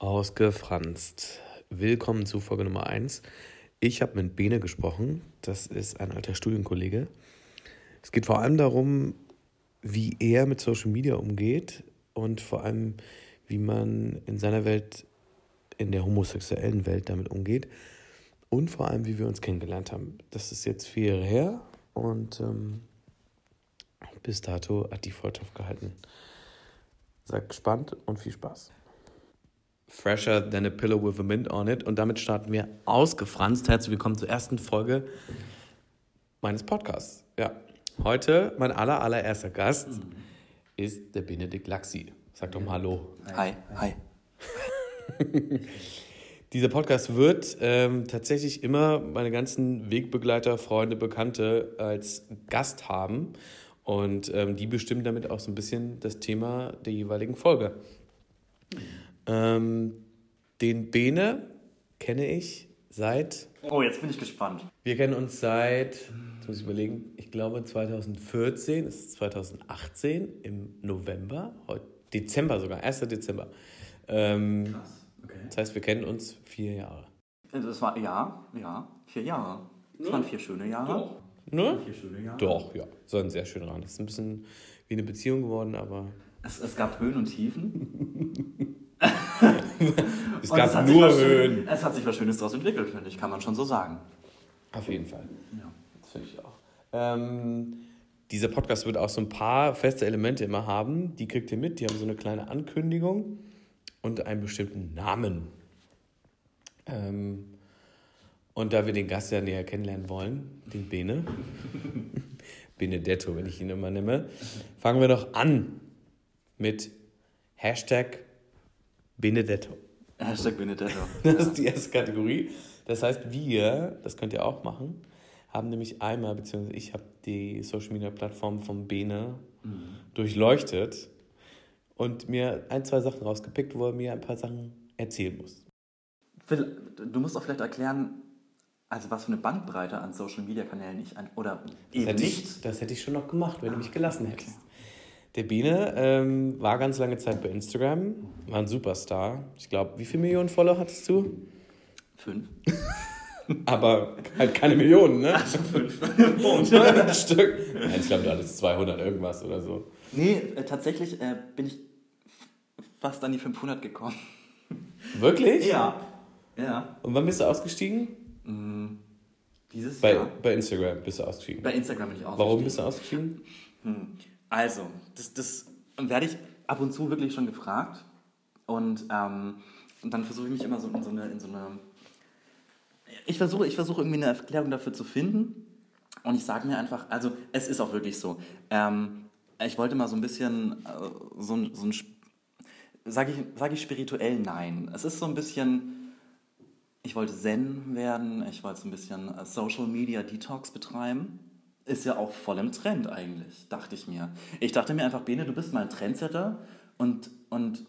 Ausgefranst. Willkommen zu Folge Nummer 1. Ich habe mit Bene gesprochen. Das ist ein alter Studienkollege. Es geht vor allem darum, wie er mit Social Media umgeht und vor allem, wie man in seiner Welt, in der homosexuellen Welt damit umgeht und vor allem, wie wir uns kennengelernt haben. Das ist jetzt vier Jahre her und ähm, bis dato hat die Freundschaft gehalten. Seid gespannt und viel Spaß. Fresher than a pillow with a mint on it. Und damit starten wir ausgefranst. Herzlich willkommen zur ersten Folge meines Podcasts. Ja, heute mein aller, allererster Gast mhm. ist der Benedikt Laxi. Sag doch mal Hallo. Hi, hi. Dieser Podcast wird ähm, tatsächlich immer meine ganzen Wegbegleiter, Freunde, Bekannte als Gast haben. Und ähm, die bestimmen damit auch so ein bisschen das Thema der jeweiligen Folge. Mhm. Ähm, den Bene kenne ich seit. Oh, jetzt bin ich gespannt. Wir kennen uns seit, jetzt muss ich überlegen, ich glaube 2014, es ist 2018 im November, heute Dezember sogar, 1. Dezember. Ähm, Krass, okay. Das heißt, wir kennen uns vier Jahre. Das war, ja, ja, vier Jahre. Das ja. waren vier schöne Jahre. Doch. Ne? Vier schöne Jahre. Doch, ja. So ein sehr schöner Rand. Das ist ein bisschen wie eine Beziehung geworden, aber. Es, es gab Höhen und Tiefen. es gab nur Höhen. Es hat sich was Schönes daraus entwickelt, finde ich, kann man schon so sagen. Auf jeden Fall. Ja. Das finde ich auch. Ähm, dieser Podcast wird auch so ein paar feste Elemente immer haben. Die kriegt ihr mit. Die haben so eine kleine Ankündigung und einen bestimmten Namen. Ähm, und da wir den Gast ja näher kennenlernen wollen, den Bene, Benedetto, wenn ich ihn immer nehme, fangen wir doch an mit Hashtag Benedetto. Hashtag Benedetto. Das ist die erste Kategorie. Das heißt, wir, das könnt ihr auch machen, haben nämlich einmal, beziehungsweise ich habe die Social Media Plattform von Bene mhm. durchleuchtet und mir ein, zwei Sachen rausgepickt, wo er mir ein paar Sachen erzählen muss. Phil, du musst auch vielleicht erklären, also was für eine Bandbreite an Social Media Kanälen ich an, oder das eben nicht. Ich, das hätte ich schon noch gemacht, wenn ah, du mich gelassen hättest. Okay. Der Biene ähm, war ganz lange Zeit bei Instagram, war ein Superstar. Ich glaube, wie viele Millionen Follower hattest du? Fünf. Aber halt keine Millionen, ne? Also fünf. ein Stück. Nein, ich glaube, du hattest 200 irgendwas oder so. Nee, äh, tatsächlich äh, bin ich fast an die 500 gekommen. Wirklich? Ja. ja. Und wann bist du ausgestiegen? Mm, dieses bei, Jahr. Bei Instagram bist du ausgestiegen. Bei Instagram bin ich ausgestiegen. Warum bist du ausgestiegen? Hm. Also, das, das werde ich ab und zu wirklich schon gefragt. Und, ähm, und dann versuche ich mich immer so in so eine. In so eine ich versuche ich versuche irgendwie eine Erklärung dafür zu finden. Und ich sage mir einfach, also es ist auch wirklich so. Ähm, ich wollte mal so ein bisschen äh, so, so ein sage ich, sag ich spirituell nein. Es ist so ein bisschen, ich wollte Zen werden, ich wollte so ein bisschen äh, Social Media Detox betreiben ist ja auch voll im Trend eigentlich, dachte ich mir. Ich dachte mir einfach, Bene, du bist mal ein Trendsetter und, und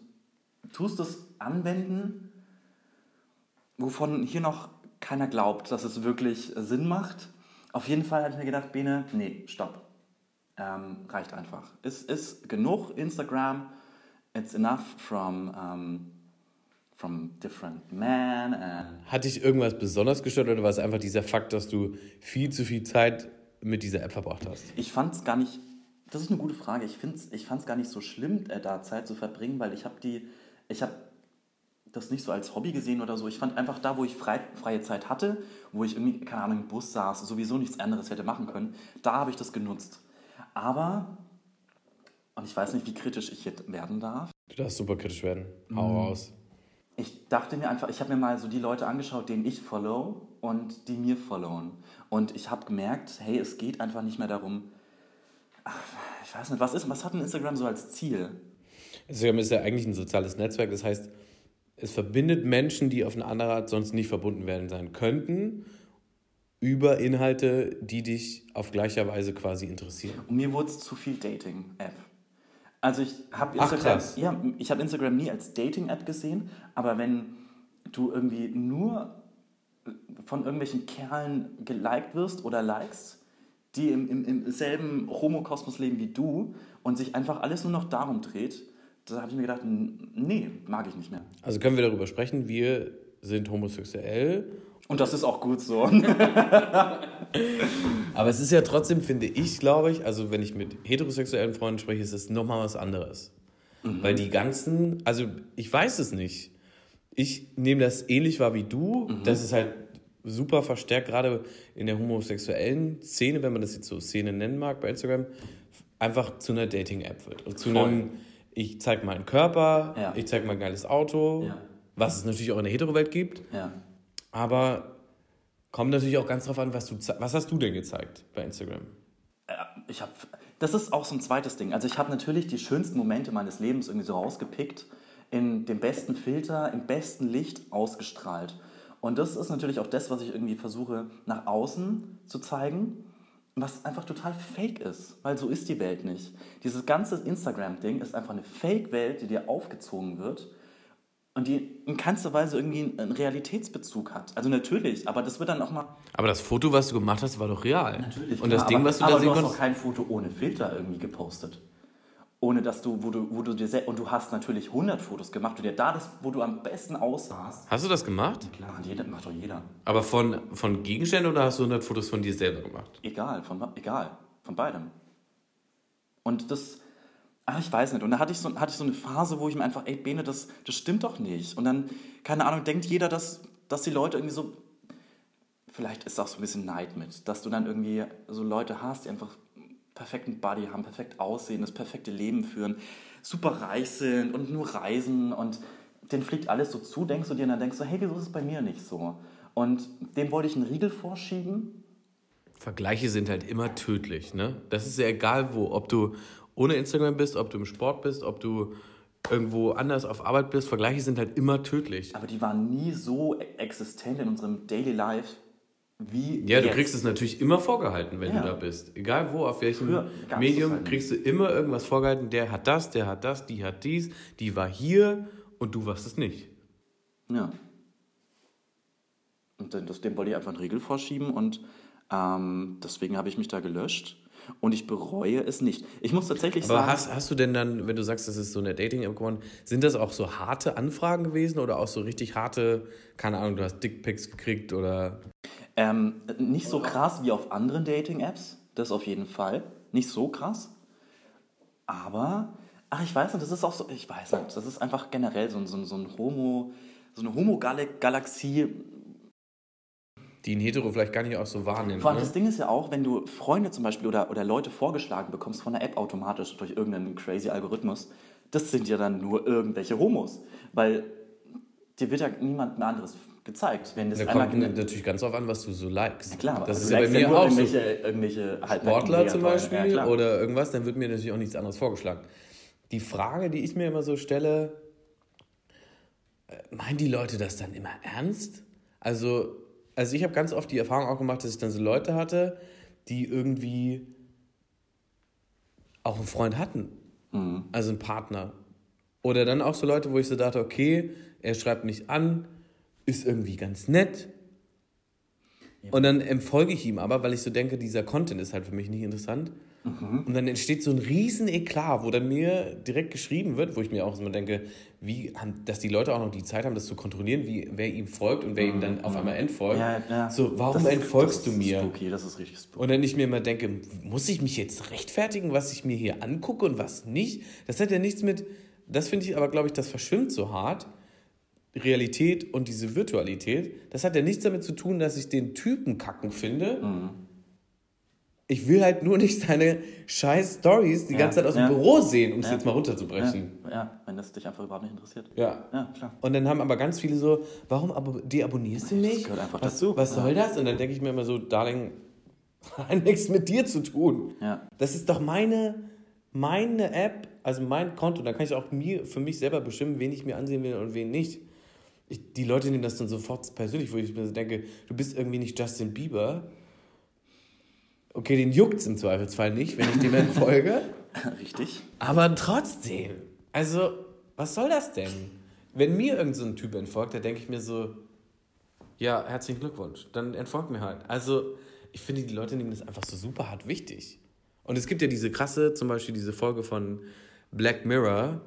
tust es anwenden, wovon hier noch keiner glaubt, dass es wirklich Sinn macht. Auf jeden Fall habe ich mir gedacht, Bene, nee, stopp. Ähm, reicht einfach. Es ist genug Instagram. It's enough from, um, from different men. Hat dich irgendwas besonders gestört oder war es einfach dieser Fakt, dass du viel zu viel Zeit mit dieser App verbracht hast? Ich fand es gar nicht, das ist eine gute Frage, ich, ich fand es gar nicht so schlimm, äh, da Zeit zu verbringen, weil ich habe die, ich habe das nicht so als Hobby gesehen oder so. Ich fand einfach da, wo ich frei, freie Zeit hatte, wo ich irgendwie, keine Ahnung, im Bus saß, sowieso nichts anderes hätte machen können, da habe ich das genutzt. Aber, und ich weiß nicht, wie kritisch ich jetzt werden darf. Du darfst super kritisch werden. Hau mhm. raus. Ich dachte mir einfach, ich habe mir mal so die Leute angeschaut, denen ich follow und die mir followen. Und ich habe gemerkt, hey, es geht einfach nicht mehr darum, ach, ich weiß nicht, was, ist, was hat ein Instagram so als Ziel? Instagram ist ja eigentlich ein soziales Netzwerk, das heißt, es verbindet Menschen, die auf eine andere Art sonst nicht verbunden werden sein könnten, über Inhalte, die dich auf gleicher Weise quasi interessieren. Und mir wurde es zu viel Dating-App. Also ich habe Instagram, ja, ich habe Instagram nie als Dating-App gesehen, aber wenn du irgendwie nur von irgendwelchen Kerlen geliked wirst oder likest, die im, im, im selben Homokosmos leben wie du und sich einfach alles nur noch darum dreht, da habe ich mir gedacht, nee, mag ich nicht mehr. Also können wir darüber sprechen, wir sind homosexuell. Und das ist auch gut so. Aber es ist ja trotzdem, finde ich, glaube ich, also wenn ich mit heterosexuellen Freunden spreche, ist es nochmal was anderes. Mhm. Weil die ganzen, also ich weiß es nicht. Ich nehme das ähnlich wahr wie du. Mhm. Das ist halt super verstärkt, gerade in der homosexuellen Szene, wenn man das jetzt so Szene nennen mag bei Instagram, einfach zu einer Dating-App wird. Und zu Voll. einem, ich zeige meinen Körper, ja. ich zeige mein geiles Auto, ja. was es natürlich auch in der Hetero-Welt gibt. Ja. Aber kommt natürlich auch ganz drauf an, was du was hast du denn gezeigt bei Instagram? Ich habe das ist auch so ein zweites Ding. Also ich habe natürlich die schönsten Momente meines Lebens irgendwie so rausgepickt, in dem besten Filter, im besten Licht ausgestrahlt. Und das ist natürlich auch das, was ich irgendwie versuche nach außen zu zeigen, was einfach total fake ist, weil so ist die Welt nicht. Dieses ganze Instagram-Ding ist einfach eine Fake-Welt, die dir aufgezogen wird und die in keinster Weise irgendwie einen Realitätsbezug hat. Also natürlich, aber das wird dann auch mal. Aber das Foto, was du gemacht hast, war doch real. Natürlich. Und klar, das Ding, aber, was du da sehen konntest. du hast doch kein Foto ohne Filter irgendwie gepostet. Ohne dass du, wo du, wo du dir sehr, und du hast natürlich 100 Fotos gemacht und dir da das, wo du am besten aussahst. Hast du das gemacht? Klar, jeder, macht doch jeder. Aber von, von Gegenständen oder hast du 100 Fotos von dir selber gemacht? Egal, von, egal, von beidem. Und das, ach, ich weiß nicht. Und da hatte ich so, hatte ich so eine Phase, wo ich mir einfach, ey, Bene, das, das stimmt doch nicht. Und dann, keine Ahnung, denkt jeder, dass, dass die Leute irgendwie so, vielleicht ist auch so ein bisschen Neid mit, dass du dann irgendwie so Leute hast, die einfach perfekten Body haben, perfekt aussehen, das perfekte Leben führen, super reich sind und nur reisen und denen fliegt alles so zu, denkst du dir, und dann denkst du, hey, wieso ist es bei mir nicht so? Und dem wollte ich einen Riegel vorschieben. Vergleiche sind halt immer tödlich, ne? Das ist ja egal wo, ob du ohne Instagram bist, ob du im Sport bist, ob du irgendwo anders auf Arbeit bist, Vergleiche sind halt immer tödlich. Aber die waren nie so existent in unserem Daily Life wie. Ja, jetzt. du kriegst es natürlich immer vorgehalten, wenn ja. du da bist. Egal wo, auf welchem Medium, halt kriegst du immer irgendwas vorgehalten. Der hat das, der hat das, die hat dies, die war hier und du warst es nicht. Ja. Und das, dem wollte ich einfach einen Riegel vorschieben und ähm, deswegen habe ich mich da gelöscht und ich bereue es nicht. Ich muss tatsächlich Aber sagen. Hast, hast du denn dann, wenn du sagst, das ist so eine Dating-App geworden, sind das auch so harte Anfragen gewesen oder auch so richtig harte, keine Ahnung, du hast Dickpics gekriegt oder. Ähm, nicht so krass wie auf anderen Dating-Apps, das auf jeden Fall. Nicht so krass. Aber, ach, ich weiß nicht, das ist auch so, ich weiß nicht, das ist einfach generell so, so, so ein Homo, so eine Homo-Galaxie, die ein Hetero vielleicht gar nicht auch so wahrnimmt. Vor allem ne? das Ding ist ja auch, wenn du Freunde zum Beispiel oder, oder Leute vorgeschlagen bekommst von der App automatisch durch irgendeinen crazy Algorithmus, das sind ja dann nur irgendwelche Homos. Weil dir wird ja niemand mehr anderes gezeigt. Wenn das da kommt natürlich ganz drauf an, was du so likest. Ja, klar, das also ist ja bei mir auch irgendwelche, so. Irgendwelche Sportler zum Beispiel ja, oder irgendwas, dann wird mir natürlich auch nichts anderes vorgeschlagen. Die Frage, die ich mir immer so stelle, äh, meinen die Leute das dann immer ernst? Also also ich habe ganz oft die Erfahrung auch gemacht, dass ich dann so Leute hatte, die irgendwie auch einen Freund hatten. Mhm. Also einen Partner. Oder dann auch so Leute, wo ich so dachte, okay, er schreibt mich an, ist irgendwie ganz nett. Ja. Und dann entfolge ich ihm aber, weil ich so denke, dieser Content ist halt für mich nicht interessant. Mhm. Und dann entsteht so ein riesen Eklat, wo dann mir direkt geschrieben wird, wo ich mir auch so denke, wie, dass die Leute auch noch die Zeit haben, das zu kontrollieren, wie, wer ihm folgt und wer ihm dann auf einmal entfolgt. Ja, ja. So, warum das entfolgst ist, du mir? Spooky, das ist richtig spooky. Und dann ich mir immer denke, muss ich mich jetzt rechtfertigen, was ich mir hier angucke und was nicht? Das hat ja nichts mit, das finde ich aber, glaube ich, das verschwimmt so hart. Realität und diese Virtualität, das hat ja nichts damit zu tun, dass ich den Typen kacken finde. Mhm ich will halt nur nicht seine scheiß Stories die ja, ganze Zeit aus dem Büro sehen, um es ja. jetzt mal runterzubrechen. Ja, ja, wenn das dich einfach überhaupt nicht interessiert. Ja. ja, klar. Und dann haben aber ganz viele so, warum abo deabonnierst du mich? Das gehört einfach was, dazu. Was soll das? Und dann denke ich mir immer so, Darling, hat nichts mit dir zu tun. Ja. Das ist doch meine, meine App, also mein Konto. Da kann ich auch mir, für mich selber bestimmen, wen ich mir ansehen will und wen nicht. Ich, die Leute nehmen das dann sofort persönlich, wo ich mir so denke, du bist irgendwie nicht Justin Bieber Okay, den juckt es im Zweifelsfall nicht, wenn ich dem entfolge. Richtig. Aber trotzdem, also, was soll das denn? Wenn mir irgendein so Typ entfolgt, da denke ich mir so, ja, herzlichen Glückwunsch, dann entfolgt mir halt. Also, ich finde, die Leute nehmen das einfach so super hart wichtig. Und es gibt ja diese krasse, zum Beispiel diese Folge von Black Mirror,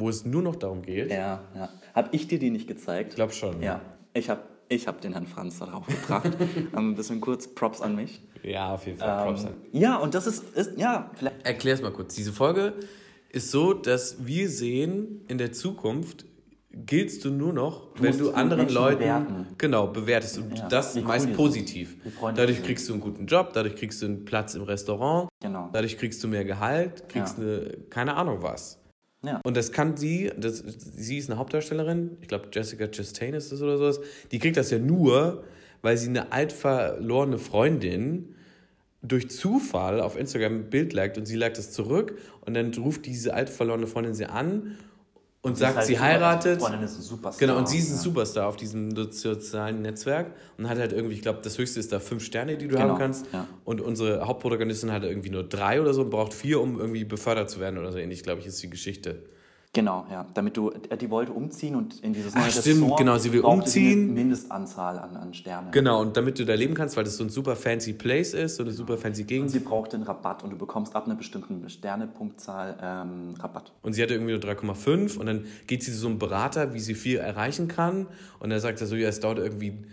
wo es nur noch darum geht. Ja, ja. Hab ich dir die nicht gezeigt? Ich glaube schon. Ja, ich habe ich hab den Herrn Franz darauf gebracht. ähm, ein bisschen kurz Props an mich. Ja, auf jeden Fall. Props Ähm, an. ja, und das ist, ist ja, vielleicht. Erklär es mal kurz. Diese Folge ist so, dass wir sehen, in der Zukunft giltst du nur noch, wenn musst du anderen Menschen Leuten bewerten. genau bewertest und Ja, das cool meist sind. positiv. Dadurch kriegst du einen guten Job, dadurch kriegst du einen Platz im Restaurant, Genau. dadurch kriegst du mehr Gehalt, kriegst Ja. eine keine Ahnung was. Ja. Und das kann sie, das, sie ist eine Hauptdarstellerin, ich glaube Jessica Chastain ist das oder sowas, die kriegt das ja nur, weil sie eine alt verlorene Freundin durch Zufall auf Instagram ein Bild liked und sie liked es zurück. Und dann ruft diese alt verlorene Freundin sie an und sagt, halt sie super- heiratet. Freundin ist ein Superstar. Genau, und sie ist ein ja. Superstar auf diesem so- sozialen Netzwerk und hat halt irgendwie, ich glaube, das höchste ist da fünf Sterne, die du Genau, haben kannst. ja. Und unsere Hauptprotagonistin hat irgendwie nur drei oder so und braucht vier, um irgendwie befördert zu werden oder so ähnlich, glaube ich, ist die Geschichte. Genau, ja. Damit du, äh, die wollte umziehen und in dieses Ach, neue stimmt, Ressort genau, sie will umziehen. Eine Mindestanzahl an, an Sternen. Genau, und damit du da leben kannst, weil das so ein super fancy Place ist, so eine super fancy Und Gegend. sie brauchte einen Rabatt und du bekommst ab einer bestimmten Sternepunktzahl ähm, Rabatt. Und sie hatte irgendwie nur 3,5 und dann geht sie zu so einem Berater, wie sie viel erreichen kann. Und er sagt er so, ja, es dauert irgendwie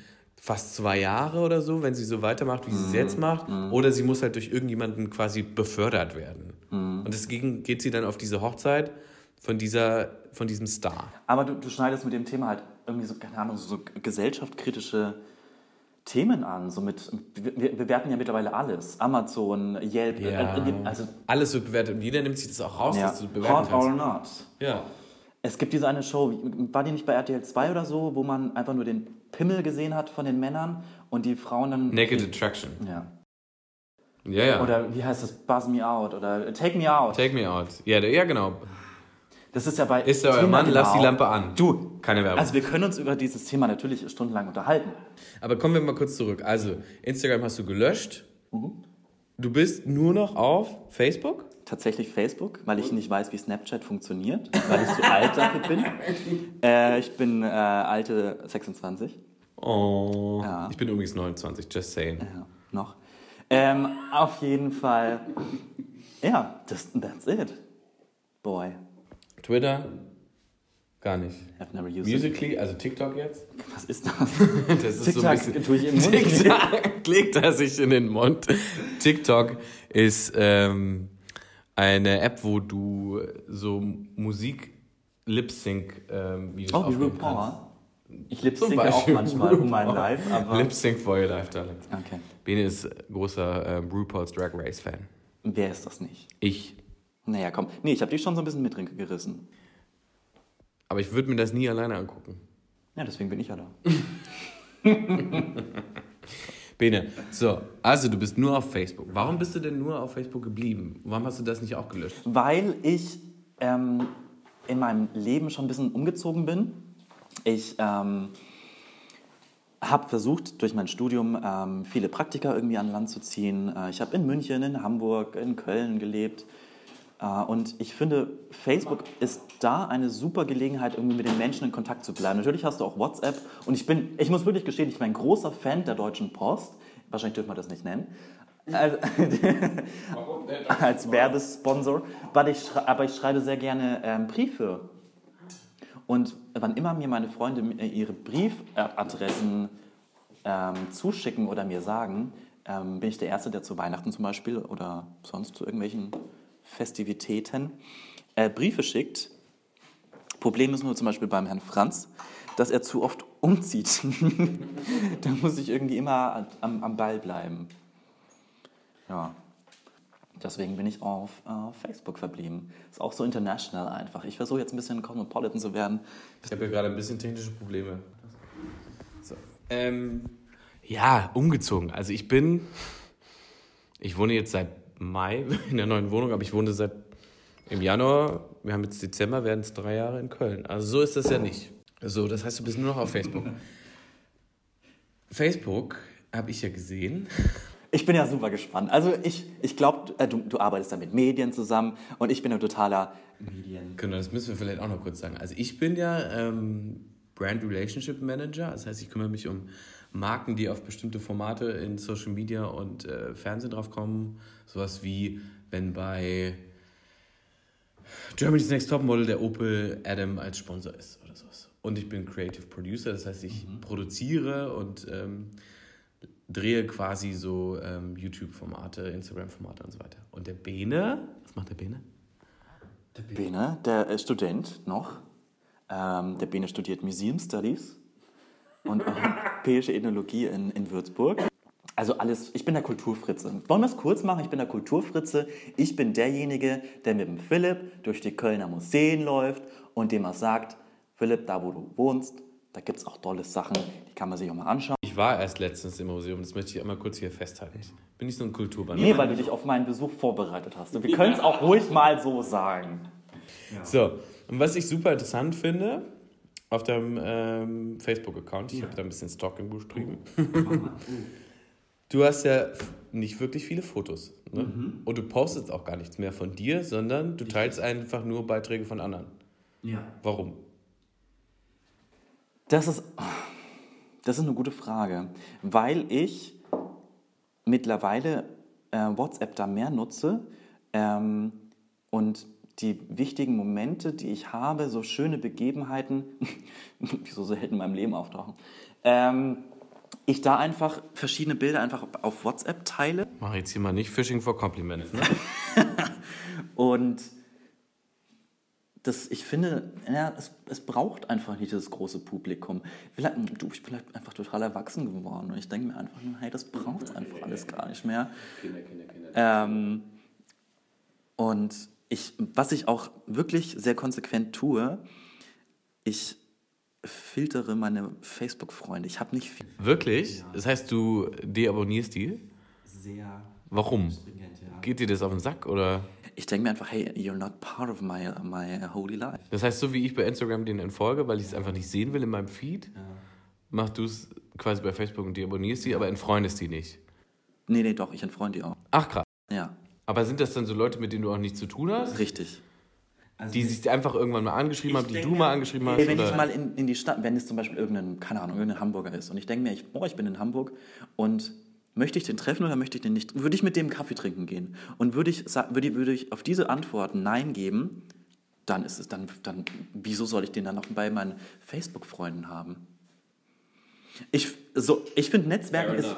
fast zwei Jahre oder so, wenn sie so weitermacht, wie sie es jetzt macht. Oder sie muss halt durch irgendjemanden quasi befördert werden. Und deswegen geht sie dann auf diese Hochzeit von, dieser, von diesem Star. Aber du, du schneidest mit dem Thema halt irgendwie so, keine Ahnung, so, so gesellschaftskritische Themen an. So mit, wir, bewerten ja mittlerweile alles. Amazon, Yelp, äh, äh, also Alles wird bewertet und jeder nimmt sich das auch raus, ja, dass du bewerten hot or kannst. not. Ja. Es gibt diese eine Show, war die nicht bei RTL 2 oder so, wo man einfach nur den Pimmel gesehen hat von den Männern und die Frauen dann... Naked Attraction. Ja. Ja, ja. Oder wie heißt das? Buzz Me Out oder Take Me Out. Take me out. Ja, ja genau. Das ist ja bei Ist da euer Mann, lass die genau. Lampe an. Du, Keine Werbung. also wir können uns über dieses Thema natürlich stundenlang unterhalten. Aber kommen wir mal kurz zurück. Also, Instagram hast du gelöscht. Mhm. Du bist nur noch auf Facebook? Tatsächlich Facebook, weil ich nicht weiß, wie Snapchat funktioniert, weil ich zu alt dafür bin. Äh, ich bin äh, alte 26. Oh. Ja. Ich bin übrigens 29, just saying. Ja, noch. Ähm, auf jeden Fall. Ja, das, that's it. Boy, Twitter? Gar nicht. I've never used it. Musically, also TikTok jetzt? Was ist das? Das ist so TikTok ein bisschen. tue ich im Mund. TikTok legt er sich in den Mund. TikTok ist ähm, eine App, wo du so Musik Lip-Sync ähm, Videos Oh, wie RuPaul. Ich lip-synke auch manchmal um mein. Live, aber... Lip-Sync for your life, darling. Okay. Bene ist großer ähm, RuPaul's Drag Race Fan. Wer ist das nicht? Ich. Naja, komm. Nee, ich habe dich schon so ein bisschen mitgerissen. Aber ich würde mir das nie alleine angucken. Ja, deswegen bin ich ja da. Bene, so, also du bist nur auf Facebook. Warum bist du denn nur auf Facebook geblieben? Warum hast du das nicht auch gelöscht? Weil ich ähm, in meinem Leben schon ein bisschen umgezogen bin. Ich ähm, habe versucht, durch mein Studium ähm, viele Praktika irgendwie an Land zu ziehen. Äh, ich habe in München, in Hamburg, in Köln gelebt. Äh, und ich finde, Facebook ist da eine super Gelegenheit, irgendwie mit den Menschen in Kontakt zu bleiben. Natürlich hast du auch WhatsApp. Und ich bin, ich muss wirklich gestehen, ich bin ein großer Fan der Deutschen Post. Wahrscheinlich dürfen wir das nicht nennen. Also, als Werbesponsor. Aber ich, aber ich schreibe sehr gerne ähm, Briefe. Und wann immer mir meine Freunde äh, ihre Briefadressen ähm, zuschicken oder mir sagen, ähm, bin ich der Erste, der zu Weihnachten zum Beispiel oder sonst zu irgendwelchen Festivitäten äh, Briefe schickt. Problem ist nur zum Beispiel beim Herrn Franz, dass er zu oft umzieht. da muss ich irgendwie immer am, am Ball bleiben. Ja. Deswegen bin ich auf äh, Facebook verblieben. Ist auch so international einfach. Ich versuche jetzt ein bisschen cosmopolitan zu werden. Ich habe hier gerade ein bisschen technische Probleme. So. Ähm, ja, umgezogen. Also ich bin, ich wohne jetzt seit Mai in der neuen Wohnung, aber ich wohne seit im Januar, wir haben jetzt Dezember, werden es drei Jahre in Köln. Also so ist das ja nicht. So, das heißt, du bist nur noch auf Facebook. Facebook habe ich ja gesehen. Ich bin ja super gespannt. Also ich, ich glaube, äh, du, du arbeitest da mit Medien zusammen und ich bin ein totaler Medien. Genau, das müssen wir vielleicht auch noch kurz sagen. Also ich bin ja ähm, Brand Relationship Manager, das heißt, ich kümmere mich um Marken, die auf bestimmte Formate in Social Media und äh, Fernsehen drauf kommen. Sowas wie, wenn bei Germany's Next Topmodel der Opel Adam als Sponsor ist oder sowas. Und ich bin Creative Producer, das heißt, ich mhm. produziere und ähm, drehe quasi so ähm, YouTube-Formate, Instagram-Formate und so weiter. Und der Bene, was macht der Bene? Der Bene, der ist Student noch. Ähm, der Bene studiert Museum Studies und europäische Ethnologie in, in Würzburg. Also alles, ich bin der Kulturfritze. Wollen wir es kurz machen? Ich bin der Kulturfritze. Ich bin derjenige, der mit dem Philipp durch die Kölner Museen läuft und dem er sagt, Philipp, da wo du wohnst, da gibt es auch tolle Sachen, die kann man sich auch mal anschauen. Ich war erst letztens im Museum, das möchte ich einmal kurz hier festhalten. Bin ich so ein Kulturband? Nee, weil du dich auf meinen Besuch vorbereitet hast. Und wir können es auch ruhig mal so sagen. Ja. So, und was ich super interessant finde, auf deinem ähm, Facebook-Account, ich ja. habe da ein bisschen Stalking beschrieben. Oh. Du hast ja nicht wirklich viele Fotos. Ne? Mhm. Und du postest auch gar nichts mehr von dir, sondern du teilst einfach nur Beiträge von anderen. Ja. Warum? Das ist, das ist eine gute Frage, weil ich mittlerweile äh, WhatsApp da mehr nutze ähm, und die wichtigen Momente, die ich habe, so schöne Begebenheiten, die so selten in meinem Leben auftauchen, ähm, ich da einfach verschiedene Bilder einfach auf WhatsApp teile. Mach jetzt hier mal nicht Fishing for Compliments. Ne? und das, ich finde, ja, es, es braucht einfach nicht das große Publikum. Vielleicht, du, ich bin vielleicht einfach total erwachsen geworden und ich denke mir einfach nur, hey, das braucht es einfach alles gar nicht mehr. Kinder, Kinder, Kinder. Ähm, und ich, was ich auch wirklich sehr konsequent tue, ich filtere meine Facebook-Freunde. Ich habe nicht viel. Wirklich? Ja. Das heißt, du deabonnierst die? Sehr. Warum? Ja. Geht dir das auf den Sack oder? Ich denke mir einfach, hey, you're not part of my, my holy life. Das heißt, so wie ich bei Instagram denen entfolge, weil ich es einfach nicht sehen will in meinem Feed, ja. machst du es quasi bei Facebook und deabonnierst die, aber entfreundest die nicht. Nee, nee, doch, ich entfreunde die auch. Ach krass. Ja. Aber sind das dann so Leute, mit denen du auch nichts zu tun hast? Richtig. Also die sich einfach irgendwann mal angeschrieben haben, die denke, du mal angeschrieben hast? Wenn oder? ich mal in, in die Stadt, wenn es zum Beispiel irgendein, keine Ahnung, irgendein Hamburger ist und ich denke mir, ich, oh, ich bin in Hamburg und möchte ich den treffen oder möchte ich den nicht? Würde ich mit dem Kaffee trinken gehen? Und würde ich, würde, würde ich auf diese Antwort Nein geben, dann ist es dann, dann, wieso soll ich den dann noch bei meinen Facebook-Freunden haben? Ich, so, ich finde, Netzwerken ist,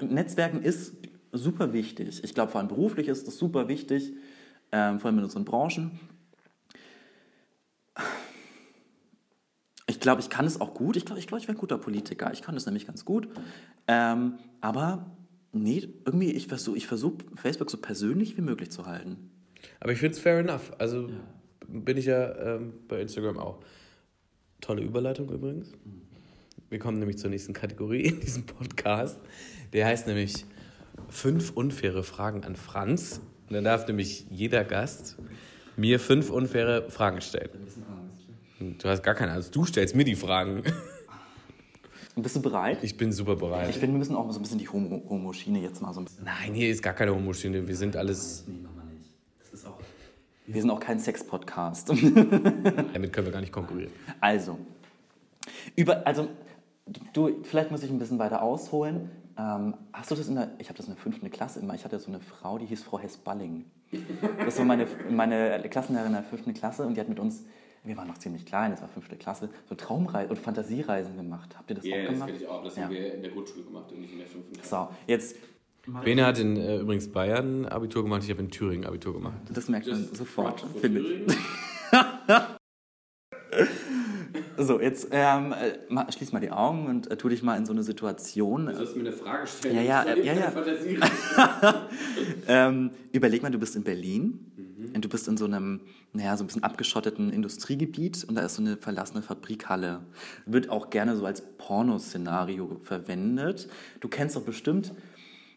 Netzwerken ist super wichtig. Ich glaube, vor allem beruflich ist das super wichtig, ähm, vor allem in unseren Branchen. Ich glaube, ich kann es auch gut. Ich glaube, ich, glaub, ich wäre ein guter Politiker. Ich kann es nämlich ganz gut. Ähm, aber nee, irgendwie, ich versuche ich versuch, Facebook so persönlich wie möglich zu halten. Aber ich finde es fair enough. Also ja. bin ich ja ähm, bei Instagram auch. Tolle Überleitung übrigens. Wir kommen nämlich zur nächsten Kategorie in diesem Podcast. Der heißt nämlich fünf unfaire Fragen an Franz. Und dann darf nämlich jeder Gast mir fünf unfaire Fragen stellen. Du hast gar keine Angst. Du stellst mir die Fragen. Bist du bereit? Ich bin super bereit. Ich finde, wir müssen auch so ein bisschen die Homo-Schiene jetzt mal so ein bisschen. Nein, hier ist gar keine Homo-Schiene. Wir sind alles. Nee, mach mal nicht. Das ist auch. Wir sind auch kein Sex-Podcast. Damit können wir gar nicht konkurrieren. Also, über, also du, vielleicht muss ich ein bisschen weiter ausholen. Ähm, hast du das in der, ich habe das in der fünften Klasse immer, ich hatte so eine Frau, die hieß Frau Hess-Balling. Das war meine, meine Klassenlehrerin in der fünften Klasse und die hat mit uns, wir waren noch ziemlich klein, das war fünfte Klasse, so Traumreisen und Fantasiereisen gemacht. Habt ihr das yeah, auch gemacht? Ja, das kenne ich auch. Das ja. haben wir in der Grundschule gemacht und nicht in der fünften Klasse. So, jetzt... Bene hat in äh, übrigens Bayern Abitur gemacht, ich habe in Thüringen Abitur gemacht. Das merkt man das sofort, finde ich. So, jetzt ähm, äh, schließ mal die Augen und äh, tu dich mal in so eine Situation. Du sollst mir eine Frage stellen. Ja, ja, äh, ja, ja. ähm, überleg mal, du bist in Berlin mhm. und du bist in so einem, naja, so ein bisschen abgeschotteten Industriegebiet und da ist so eine verlassene Fabrikhalle. Wird auch gerne so als Pornoszenario verwendet. Du kennst doch bestimmt.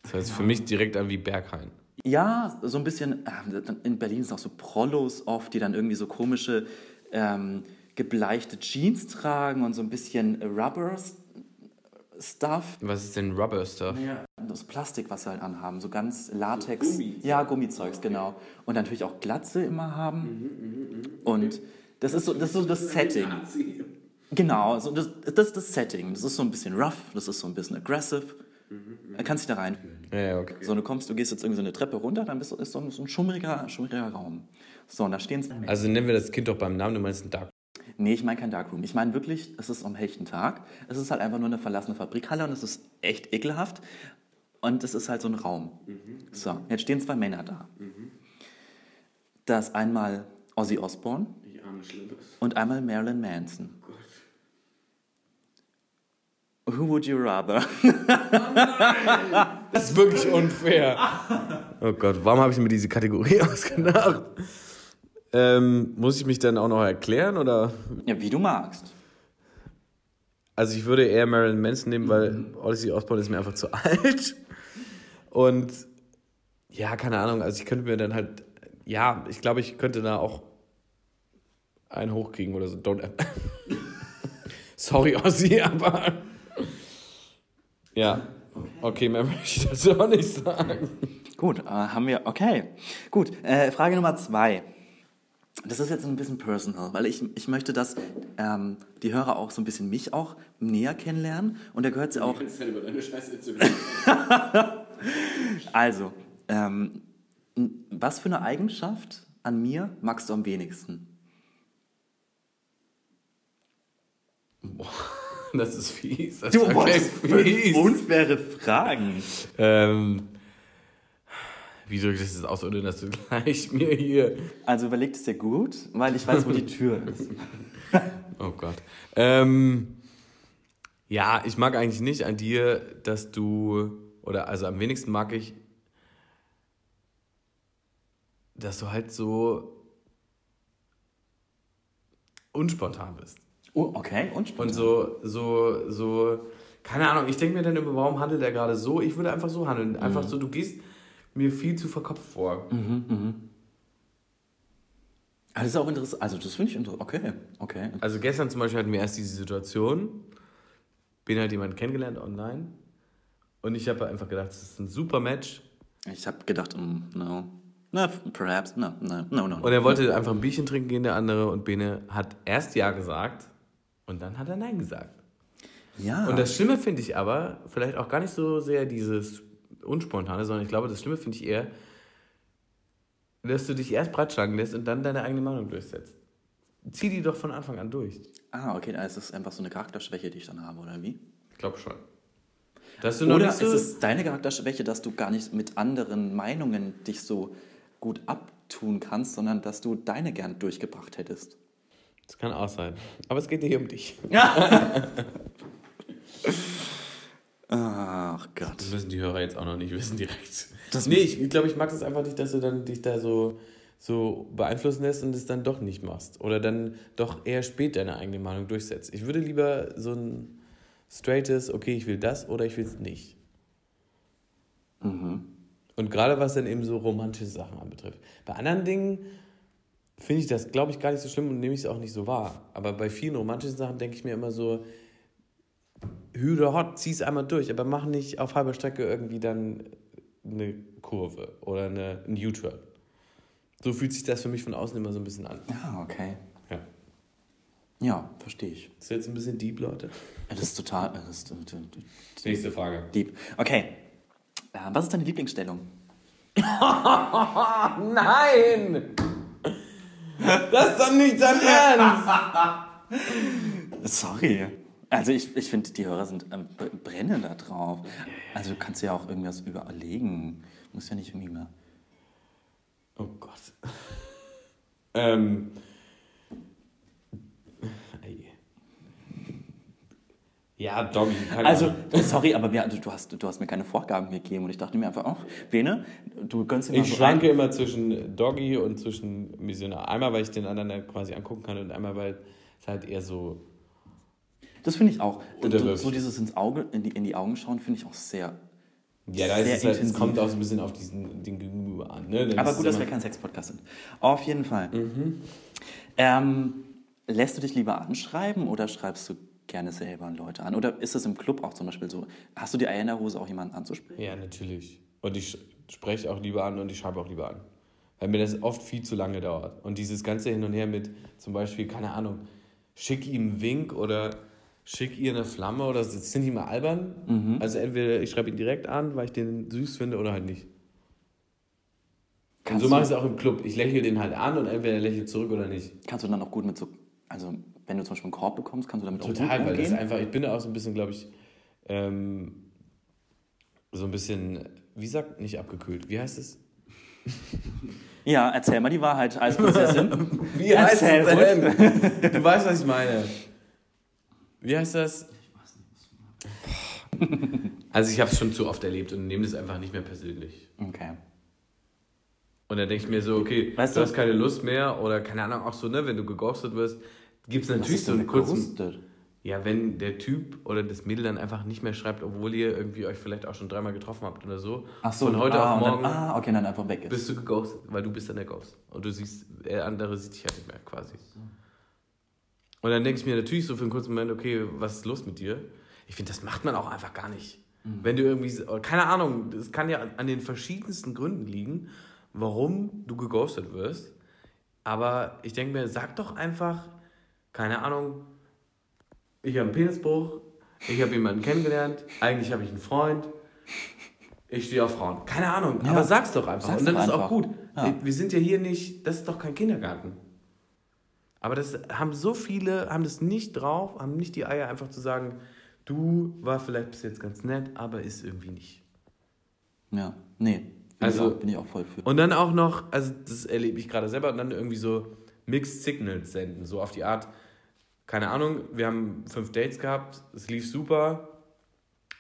Das heißt für mich direkt an wie Berghain. Ja, so ein bisschen. Äh, in Berlin sind auch so Prollos oft, die dann irgendwie so komische. Ähm, gebleichte Jeans tragen und so ein bisschen Rubber Stuff. Was ist denn Rubber Stuff? Ja, das Plastik, was sie halt anhaben, so ganz Latex. So Gummi ja, Gummizeugs, okay. genau. Und natürlich auch Glatze immer haben. Mhm, mh, mh. Und das ist so das, ist so das Setting. Genau, so das, das ist das Setting. Das ist so ein bisschen rough, das ist so ein bisschen aggressive. Mhm, da kannst du dich da reinfühlen. Ja, okay. So, du kommst, du gehst jetzt irgendwie so eine Treppe runter, dann bist du, ist so ein, so ein schummriger, schummriger Raum. So, und da stehen Also nennen wir das Kind doch beim Namen, du meinst ein Dark. Nee, ich meine kein Darkroom. Ich meine wirklich, es ist am hellsten Tag. Es ist halt einfach nur eine verlassene Fabrikhalle und es ist echt ekelhaft. Und es ist halt so ein Raum. So, jetzt stehen zwei Männer da. Da ist einmal Ozzy Osbourne Ich ahne Schlimmes. und einmal Marilyn Manson. Who would you rather? Das ist wirklich unfair. Oh Gott, warum habe ich mir diese Kategorie ausgedacht? Ähm, muss ich mich dann auch noch erklären oder? ja, wie du magst. Also ich würde eher Marilyn Manson nehmen, weil Odyssey Osbourne ist mir einfach zu alt. Und ja, keine Ahnung, also ich könnte mir dann halt, ja, ich glaube, ich könnte da auch einen hochkriegen oder so. Don't Sorry, Ossi, aber ja, okay, mehr möchte ich dazu auch nicht sagen. Gut, äh, haben wir, okay. Gut, äh, Frage Nummer zwei. Das ist jetzt ein bisschen personal, weil ich, ich möchte, dass ähm, die Hörer auch so ein bisschen mich auch näher kennenlernen. Und da gehört sie auch. Also, ähm, was für eine Eigenschaft an mir magst du am wenigsten? Das ist fies. Das Du wolltest fünf unfaire Fragen. Ähm, wie drücke ich das jetzt aus, ohne dass du gleich mir hier. Also überlegt es dir gut, weil ich weiß, wo die Tür ist. Oh Gott. Ähm, ja, ich mag eigentlich nicht an dir, dass du, oder also am wenigsten mag ich, dass du halt so unspontan bist. Oh, okay, und Und so, so, so, keine Ahnung, ich denke mir dann immer, warum handelt er gerade so? Ich würde einfach so handeln. Einfach so, du gehst mir viel zu verkopft vor. Ah, das ist auch interessant. Also, das finde ich interessant. Okay, okay. Also gestern zum Beispiel hatten wir erst diese Situation, bin halt jemanden kennengelernt online und ich habe einfach gedacht, das ist ein super Match Ich habe gedacht, um, no. No, perhaps, no, no, no, no. und er wollte einfach ein Bierchen trinken gehen, der andere und Bene hat erst Ja gesagt und dann hat er Nein gesagt. ja. Und das Schlimme finde ich aber, vielleicht auch gar nicht so sehr dieses Unspontane, sondern ich glaube, das Schlimme finde ich eher, dass du dich erst breitschlagen lässt und dann deine eigene Meinung durchsetzt. Zieh die doch von Anfang an durch. ah, okay, da ist es einfach so eine Charakterschwäche, die ich dann habe, oder wie? Ich glaube schon. Dass du noch Oder so ist es deine Charakterschwäche, dass du gar nicht mit anderen Meinungen dich so gut abtun kannst, sondern dass du deine gern durchgebracht hättest? Das kann auch sein. Aber es geht nicht um dich. Ach Gott. Das müssen die Hörer jetzt auch noch nicht wissen direkt. Das nee, ich, glaube, ich mag das einfach nicht, dass du dann dich da so, so beeinflussen lässt und es dann doch nicht machst. Oder dann doch eher spät deine eigene Meinung durchsetzt. Ich würde lieber so ein straightes, okay, ich will das oder ich will es nicht. Und gerade was dann eben so romantische Sachen anbetrifft. Bei anderen Dingen finde ich das, glaube ich, gar nicht so schlimm und nehme ich es auch nicht so wahr. Aber bei vielen romantischen Sachen denke ich mir immer so, Hü oder Hot, zieh es einmal durch, aber mach nicht auf halber Strecke irgendwie dann eine Kurve oder eine, ein U-Turn. So fühlt sich das für mich von außen immer so ein bisschen an. Ah, okay. Ja. Ja, verstehe ich. Ist jetzt ein bisschen deep, Leute. Das ist total das ist, äh, Nächste Frage. deep. Okay. Äh, was ist deine Lieblingsstellung? Nein! Das ist doch nicht dein Ernst! Sorry. Also ich, ich finde, die Hörer sind ähm, brennen da drauf. Also du kannst ja auch irgendwas überlegen. Muss ja nicht irgendwie mehr. Oh Gott. ähm. Ja, Doggy. Also, Ahnung. sorry, aber wir, du, hast, du hast mir keine Vorgaben gegeben und ich dachte mir einfach, ach, Bene, du gönnst dir mal Ich so schranke ein. immer zwischen Doggy und zwischen Missionar. Einmal, weil ich den anderen quasi angucken kann und einmal, weil es halt eher so. Das finde ich auch. Unterwürfig. So dieses ins Auge, in die, in die Augen schauen, finde ich auch sehr. Ja, da Sehr ist es halt, es kommt auch so ein bisschen auf diesen, den Gegenüber an. Ne? Dann Aber gut, dass wir kein Sex-Podcast sind. Auf jeden Fall. Ähm, lässt du dich lieber anschreiben oder schreibst du gerne selber Leute an? Oder ist es im Club auch zum Beispiel so? Hast du die Eier in der Hose, auch jemanden anzusprechen? Ja, natürlich. Und ich spreche auch lieber an und ich schreibe auch lieber an. Weil mir das oft viel zu lange dauert. Und dieses ganze Hin und Her mit zum Beispiel, keine Ahnung, schick ihm einen Wink oder schick ihr eine Flamme oder das finde ich immer albern. Also entweder ich schreibe ihn direkt an, weil ich den süß finde oder halt nicht. und so mache ich es auch im Club. Ich lächle den halt an und entweder er lächelt zurück oder nicht. Kannst du dann auch gut mit so, also wenn du zum Beispiel einen Korb bekommst, kannst du damit Total, auch gut weil das umgehen? einfach, ich bin da auch so ein bisschen, glaube ich, ähm, so ein bisschen, wie sagt, nicht abgekühlt, wie heißt es? Ja, erzähl mal die Wahrheit als Prinzessin. Wie heißt es denn? Du weißt, was ich meine. Wie heißt das? Also ich habe es schon zu oft erlebt und nehme das einfach nicht mehr persönlich. okay. Und dann denke ich mir so, okay, Weißt du du- hast keine Lust mehr oder keine Ahnung, auch so, ne, wenn du geghostet wirst, gibt es natürlich so einen kurzen... Ja, wenn der Typ oder das Mädel dann einfach nicht mehr schreibt, obwohl ihr irgendwie euch vielleicht auch schon dreimal getroffen habt oder so. Ach so, Von heute ah, auf morgen Dann, ah, okay, dann einfach weg ist. bist du geghostet, weil du bist dann der Ghost. Und du siehst, der andere sieht dich halt nicht mehr quasi. Und dann denke ich mir natürlich so für einen kurzen Moment, okay, was ist los mit dir? Ich finde, das macht man auch einfach gar nicht. Wenn du irgendwie, keine Ahnung, es kann ja an den verschiedensten Gründen liegen, warum du geghostet wirst. Aber ich denke mir, sag doch einfach, keine Ahnung, ich habe einen Penisbruch, ich habe jemanden kennengelernt, eigentlich habe ich einen Freund, ich stehe auf Frauen. Keine Ahnung, Ja. aber sag's doch einfach. Sag's Und dann ist auch einfach. gut. Ja. Wir sind ja hier nicht, das ist doch kein Kindergarten. Aber das haben so viele, haben das nicht drauf, haben nicht die Eier einfach zu sagen, du war vielleicht bis jetzt ganz nett, aber ist irgendwie nicht. Ja, nee. Also- bin ich auch voll für. Und dann auch noch, also das erlebe ich gerade selber, und dann irgendwie so Mixed Signals senden, so auf die Art, keine Ahnung, wir haben fünf Dates gehabt, es lief super,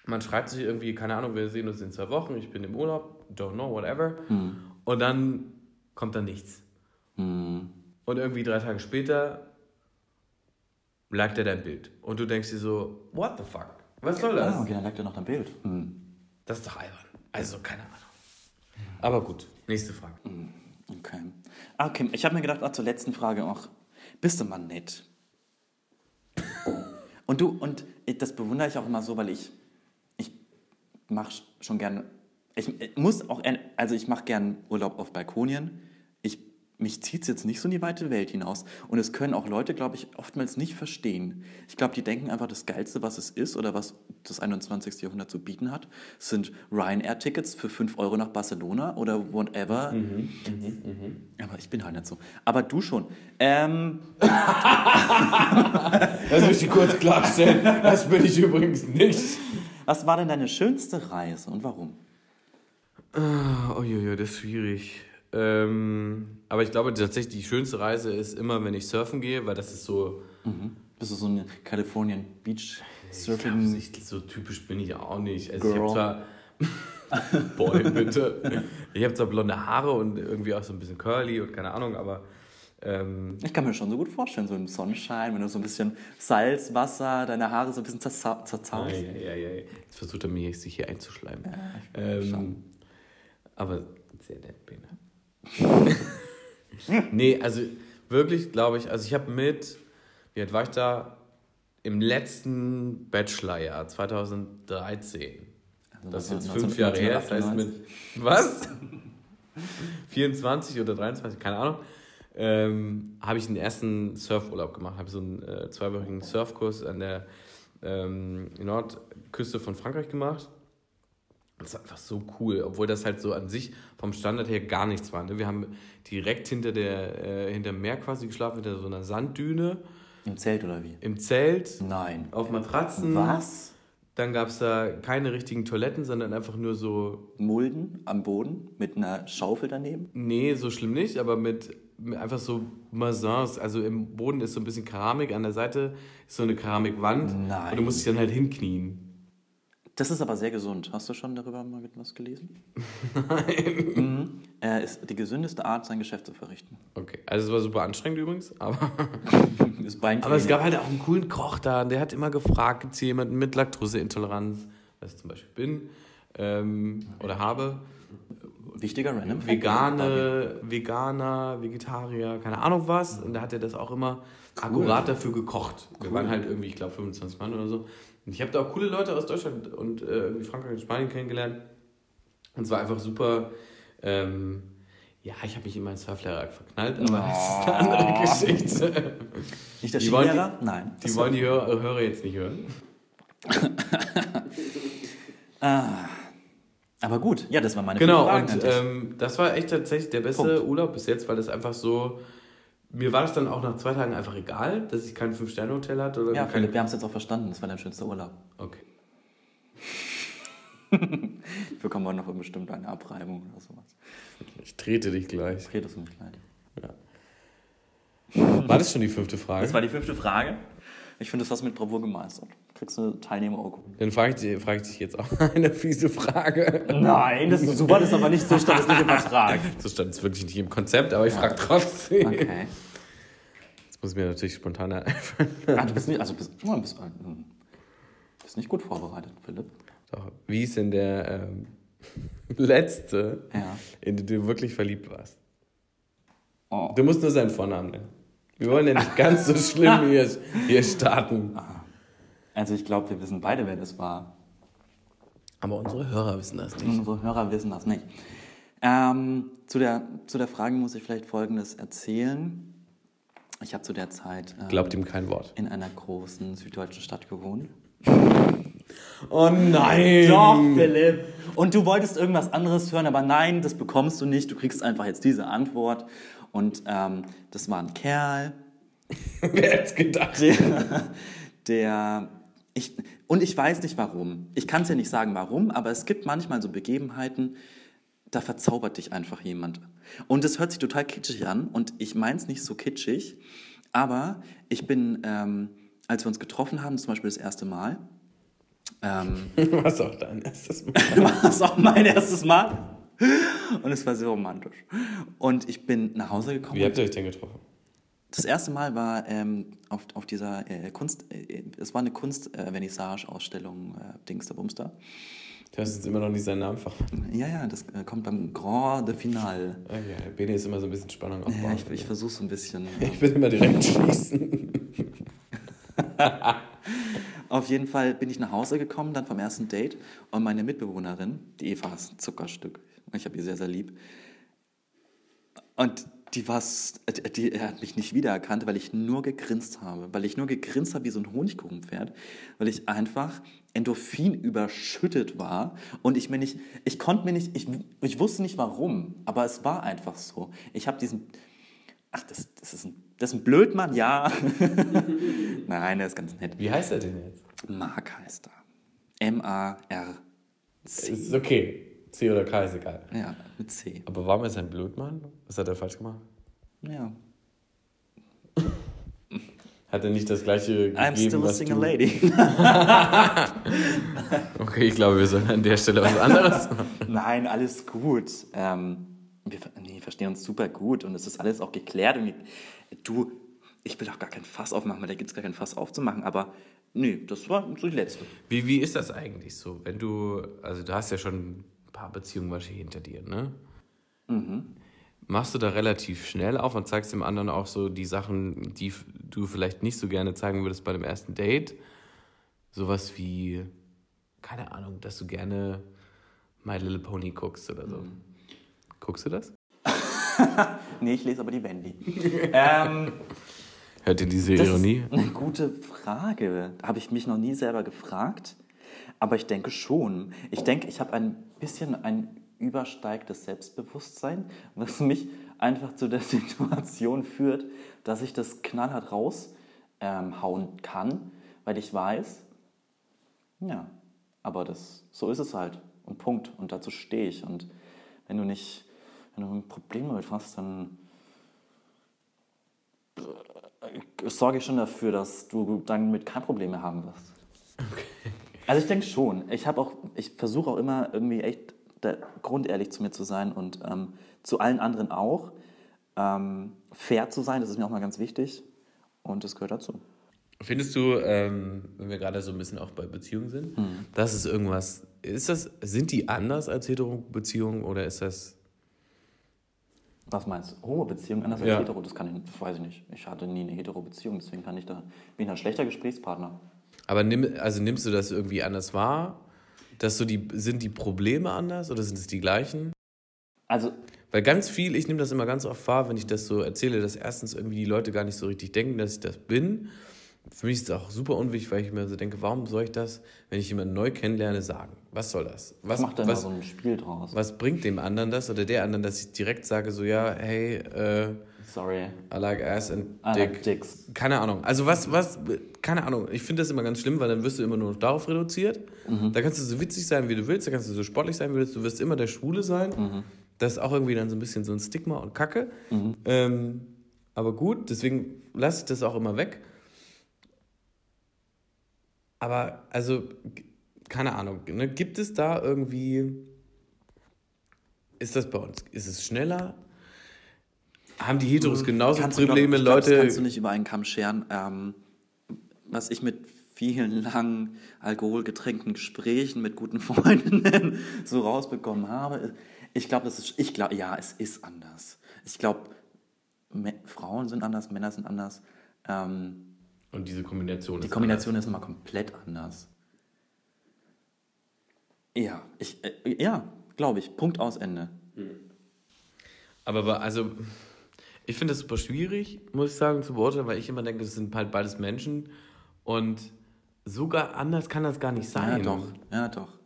man schreibt sich irgendwie, keine Ahnung, wir sehen uns in zwei Wochen, ich bin im Urlaub, don't know, whatever, Hm. und dann kommt dann nichts. Hm. Und irgendwie drei Tage später liked er dein Bild. Und du denkst dir so, what the fuck? Was soll das? Ah, okay, dann lag da noch dein Bild. Hm. Das ist doch albern. Also, keine Ahnung. Aber gut, nächste Frage. Okay. Ah, okay, ich habe mir gedacht, ach, zur letzten Frage auch, bist du mal nett? Und du, und das bewundere ich auch immer so, weil ich, ich mache schon gern, ich, ich muss auch, also ich mache gern Urlaub auf Balkonien. Ich, mich zieht es jetzt nicht so in die weite Welt hinaus. Und es können auch Leute, glaube ich, oftmals nicht verstehen. Ich glaube, die denken einfach, das Geilste, was es ist oder was das 21. Jahrhundert zu bieten hat, sind Ryanair-Tickets für 5 Euro nach Barcelona oder whatever. Aber ich bin halt nicht so. Aber du schon. Ähm, Das möchte ich kurz klarstellen. Das bin ich übrigens nicht. was war denn deine schönste Reise und warum? Oh, jojo, das ist schwierig. Ähm, aber ich glaube tatsächlich, die schönste Reise ist immer, wenn ich surfen gehe, weil das ist so. Bist du so eine Californian Beach Ich glaub, Surfing? so typisch bin ich auch nicht. Also ich Girl. habe zwar. Boy, bitte. Ich habe zwar blonde Haare und irgendwie auch so ein bisschen curly und keine Ahnung, aber. Ähm, Ich kann mir schon so gut vorstellen, so im Sonnenschein, wenn du so ein bisschen Salzwasser, deine Haare so ein bisschen zerza zerzaust. Ja, ja, ja, ja. Jetzt versucht er mir sich hier einzuschleimen. ich ähm, aber sehr nett, Bene. nee, also wirklich, glaube ich, also ich habe mit, wie alt war ich da? Im letzten Bachelorjahr, 2013. Also Das ist jetzt 19- fünf Jahre her, das heißt 1998. mit, was? 24 oder 23, keine Ahnung. Ähm, habe ich den ersten Surfurlaub gemacht, habe so einen äh, zweiwöchigen Surfkurs an der ähm, Nordküste von Frankreich gemacht. Das war einfach so cool, obwohl das halt so an sich vom Standard her gar nichts war. Ne? Wir haben direkt hinter der äh, hinter dem Meer quasi geschlafen, hinter so einer Sanddüne, Im Zelt oder wie? im Zelt, Nein. auf Matratzen. Was? Dann gab es da keine richtigen Toiletten, sondern einfach nur so, Mulden am Boden mit einer Schaufel daneben? nee, so schlimm nicht, aber mit, mit einfach so Masons. Also im Boden ist so ein bisschen Keramik, an der Seite ist so eine Keramikwand. Nein. Und du musst dich dann halt hinknien. Das ist aber sehr gesund. Hast du schon darüber mal was gelesen? Nein. Mhm. Er ist die gesündeste Art, sein Geschäft zu verrichten. Okay, also es war super anstrengend übrigens, aber... Aber es gab halt auch einen coolen Koch da, der hat immer gefragt, gibt es jemanden mit Laktoseintoleranz, was ich zum Beispiel bin ähm, oder habe. Wichtiger Random Fact. Vegane, Veganer, Vegetarier, keine Ahnung was. Und da hat er das auch immer akkurat dafür gekocht. Wir waren halt irgendwie, ich glaube, 25 Mann oder so. Und ich habe da auch coole Leute aus Deutschland und äh, irgendwie Frankreich und Spanien kennengelernt. Und es war einfach super. Ähm, ja, ich habe mich in meinen Surflehrer verknallt, aber das ist eine andere Geschichte. Nicht der Skilehrer? Nein. Die wollen die Hör Hörer jetzt nicht hören. Aber gut, ja, das war meine Genau, fünf Fragen und ähm, das war echt tatsächlich der beste Punkt. Urlaub bis jetzt, weil das einfach so. Mir war das dann auch nach zwei Tagen einfach egal, dass ich kein Fünf-Sterne-Hotel hatte. Oder ja, kein, Philipp, wir haben es jetzt auch verstanden. Das war dein schönster Urlaub. Okay. Ich bekomme auch noch bestimmt eine Abreibung oder sowas. Ich trete dich gleich. Redest du mich leid. War das schon die fünfte Frage? Das war die fünfte Frage. Ich finde, das hast du mit Bravour gemeistert. Kriegst du Teilnehmerurkunde. Dann frage ich, dich- frage ich dich jetzt auch eine fiese Frage. Nein, das, so war das aber nicht, so stand es nicht im Vertrag. So stand es wirklich nicht im Konzept, aber ich frage trotzdem. Okay. Jetzt muss mir natürlich spontan einfallen. Ah, du bist nicht, also bist, oh, bist, äh, bist nicht gut vorbereitet, Philipp. Doch, Wie ist denn der ähm, letzte, Ja. in den du wirklich verliebt warst? Oh. Du musst nur seinen Vornamen nennen. Wir wollen ja nicht ganz so schlimm hier, hier starten. Also ich glaube, wir wissen beide, wer das war. Aber unsere Hörer wissen das nicht. Unsere Hörer wissen das nicht. Ähm, zu, der, zu der Frage muss ich vielleicht Folgendes erzählen. Ich habe zu der Zeit ähm, Glaubt ihm kein Wort. in einer großen süddeutschen Stadt gewohnt. Oh nein! Doch, Philipp. Und du wolltest irgendwas anderes hören, aber nein, das bekommst du nicht. Du kriegst einfach jetzt diese Antwort. Und ähm, das war ein Kerl, Wer hätte gedacht? der, der ich, und ich weiß nicht warum. Ich kann es ja nicht sagen warum, aber es gibt manchmal so Begebenheiten, da verzaubert dich einfach jemand. Und es hört sich total kitschig an und ich meine es nicht so kitschig, aber ich bin, ähm, als wir uns getroffen haben, zum Beispiel das erste Mal, ähm, Was auch dein erstes Mal. war es auch mein erstes Mal. Und es war sehr romantisch. Und ich bin nach Hause gekommen. Wie habt ihr euch denn getroffen? Das erste Mal war ähm, auf, auf dieser äh, Kunst, äh, es war eine Kunst-Vernissage-Ausstellung, äh, Dings der Bumster. Du hast jetzt immer noch nicht seinen Namen verraten. Ja, ja, das äh, kommt beim Grand de Finale. Okay, Bene ist immer so ein bisschen Spannung aufbauen. Ja, ich, ich versuche so ein bisschen. ich will immer direkt schließen. Auf jeden Fall bin ich nach Hause gekommen, dann vom ersten Date. Und meine Mitbewohnerin, die Eva, ist ein Zuckerstück. Ich habe ihr sehr, sehr lieb. Und die, war's, die er hat mich nicht wiedererkannt, weil ich nur gegrinst habe. Weil ich nur gegrinst habe wie so ein Honigkuchenpferd. Weil ich einfach Endorphin überschüttet war. Und ich mir nicht, ich konnte mir nicht, ich, ich wusste nicht warum. Aber es war einfach so. Ich habe diesen, ach, das, das, ist ein, das ist ein Blödmann, ja. Nein, der ist ganz nett. Wie heißt er denn jetzt? Mark heißt er. M-A-R-C. Ist okay. C oder K ist egal. Ja, mit C. Aber warum ist er ein Blödmann? Was hat er falsch gemacht? Ja. Hat er nicht das gleiche gegeben, I'm still a single lady. Okay, ich glaube, wir sollen an der Stelle was anderes machen. Nein, alles gut. Ähm, wir nee, verstehen uns super gut und es ist alles auch geklärt. Und du, ich will auch gar kein Fass aufmachen, weil da gibt es gar kein Fass aufzumachen, aber nee, das war so die letzte. Wie, wie ist das eigentlich so, wenn du, also du hast ja schon ein paar Beziehungen wahrscheinlich hinter dir, ne? Machst du da relativ schnell auf und zeigst dem anderen auch so die Sachen, die du vielleicht nicht so gerne zeigen würdest bei dem ersten Date? Sowas wie, keine Ahnung, dass du gerne My Little Pony guckst oder so. Guckst du das? Nee, ich lese aber die Wendy. ähm, Hört ihr diese das Ironie? ist eine gute Frage. Habe ich mich noch nie selber gefragt. Aber ich denke schon. Ich denke, ich habe ein bisschen ein übersteigtes Selbstbewusstsein, was mich einfach zu der Situation führt, dass ich das knallhart raushauen ähm, kann, weil ich weiß, ja, aber das, so ist es halt. Und Punkt. Und dazu stehe ich. Und wenn du nicht, wenn du ein Problem damit hast, dann äh, sorge ich schon dafür, dass du damit kein Problem mehr haben wirst. Also ich denke schon. Ich habe auch, ich versuche auch immer irgendwie echt grundehrlich zu mir zu sein und ähm, zu allen anderen auch. Ähm, fair zu sein, das ist mir auch mal ganz wichtig. Und das gehört dazu. Findest du, ähm, wenn wir gerade so ein bisschen auch bei Beziehungen sind, dass es irgendwas, ist das, sind die anders als Hetero-Beziehungen oder ist das, Was meinst du? Homo-Beziehung anders Ja. als hetero? Das kann ich, das weiß ich nicht. Ich hatte nie eine hetero-Beziehung, deswegen kann ich da, bin ich ein schlechter Gesprächspartner. Aber nimm, also nimmst du das irgendwie anders wahr? Dass so die, sind die Probleme anders oder sind es die gleichen? Also, Weil ganz viel, ich nehme das immer ganz oft wahr, wenn ich das so erzähle, dass erstens irgendwie die Leute gar nicht so richtig denken, dass ich das bin für mich ist es auch super unwichtig, weil ich mir so denke, warum soll ich das, wenn ich jemanden neu kennenlerne, sagen? Was soll das? Was, macht was, da so ein Spiel draus? was bringt dem anderen das oder der anderen, dass ich direkt sage, so, ja, hey, äh, Sorry. I like ass and I dick. like dicks. Keine Ahnung. Also was, was, keine Ahnung. Ich finde das immer ganz schlimm, weil dann wirst du immer nur noch darauf reduziert. Da kannst du so witzig sein, wie du willst, da kannst du so sportlich sein, wie du willst. Du wirst immer der Schwule sein. Das ist auch irgendwie dann so ein bisschen so ein Stigma und Kacke. Ähm, aber gut, deswegen lasse ich das auch immer weg. Aber, also, keine Ahnung. Ne? Gibt es da irgendwie. Ist das bei uns? Ist es schneller? Haben die Heteros genauso Kannst du, Probleme, glaub, ich glaub, Leute? Das kannst du nicht über einen Kamm scheren. Ähm, was ich mit vielen langen alkoholgetränkten Gesprächen mit guten Freundinnen so rausbekommen habe, ich glaube, das ist, ich glaube, ja, es ist anders. Ich glaube, Frauen sind anders, Männer sind anders. Ähm, Und diese Kombination die ist Kombination ist immer komplett anders. Ja, ich, äh, ja, glaube ich. Punkt aus Ende. Aber also, ich finde das super schwierig, muss ich sagen, zu beurteilen, weil ich immer denke, das sind halt beides Menschen und sogar anders kann das gar nicht sein. Ja, doch. Ja, doch.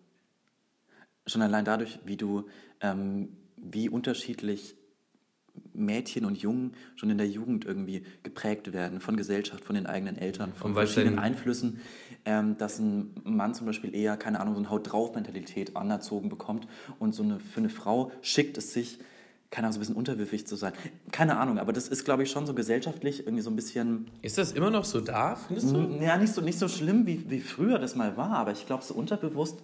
Schon allein dadurch, wie du, ähm, wie unterschiedlich Mädchen und Jungen schon in der Jugend irgendwie geprägt werden von Gesellschaft, von den eigenen Eltern, von verschiedenen Einflüssen, ähm, dass ein Mann zum Beispiel eher, keine Ahnung, so eine Haut-drauf-Mentalität anerzogen bekommt und so eine, für eine Frau schickt es sich, keine Ahnung, so ein bisschen unterwürfig zu sein. Keine Ahnung, aber das ist, glaube ich, schon so gesellschaftlich irgendwie so ein bisschen Ist das immer noch so da, findest du? ja, nicht so, nicht so schlimm, wie, wie früher das mal war, aber ich glaube, so unterbewusst,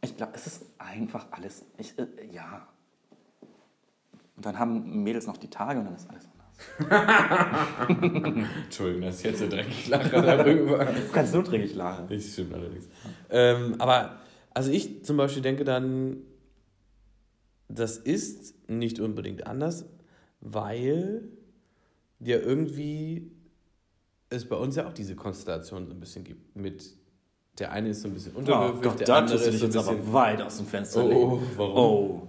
ich glaube, es ist einfach alles, ich, äh, ja. Und dann haben Mädels noch die Tage und dann ist alles anders. Entschuldigung, das ist jetzt so dreckig lache darüber. Du kannst nur dreckig lachen. Das stimmt allerdings. Ähm, aber, also ich zum Beispiel denke dann, das ist nicht unbedingt anders, weil ja irgendwie es bei uns ja auch diese Konstellation so ein bisschen gibt. Mit der eine ist so ein bisschen unterwürfig, der andere ist so ein bisschen. weit aus dem Fenster Oh, legen. oh, warum? Oh.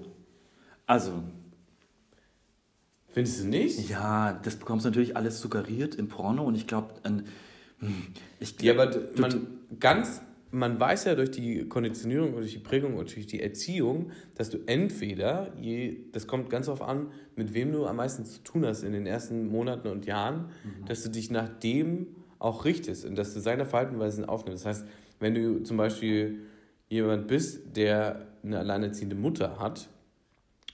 Also, Findest du nicht? ja, das bekommst du natürlich alles suggeriert im Porno und ich glaube, ich Ja, aber man ganz, man weiß ja durch die Konditionierung und durch die Prägung und durch die Erziehung, dass du entweder, je, das kommt ganz darauf an, mit wem du am meisten zu tun hast in den ersten Monaten und Jahren, dass du dich nach dem auch richtest und dass du seine Verhaltensweisen aufnimmst. Das heißt, wenn du zum Beispiel jemand bist, der eine alleinerziehende Mutter hat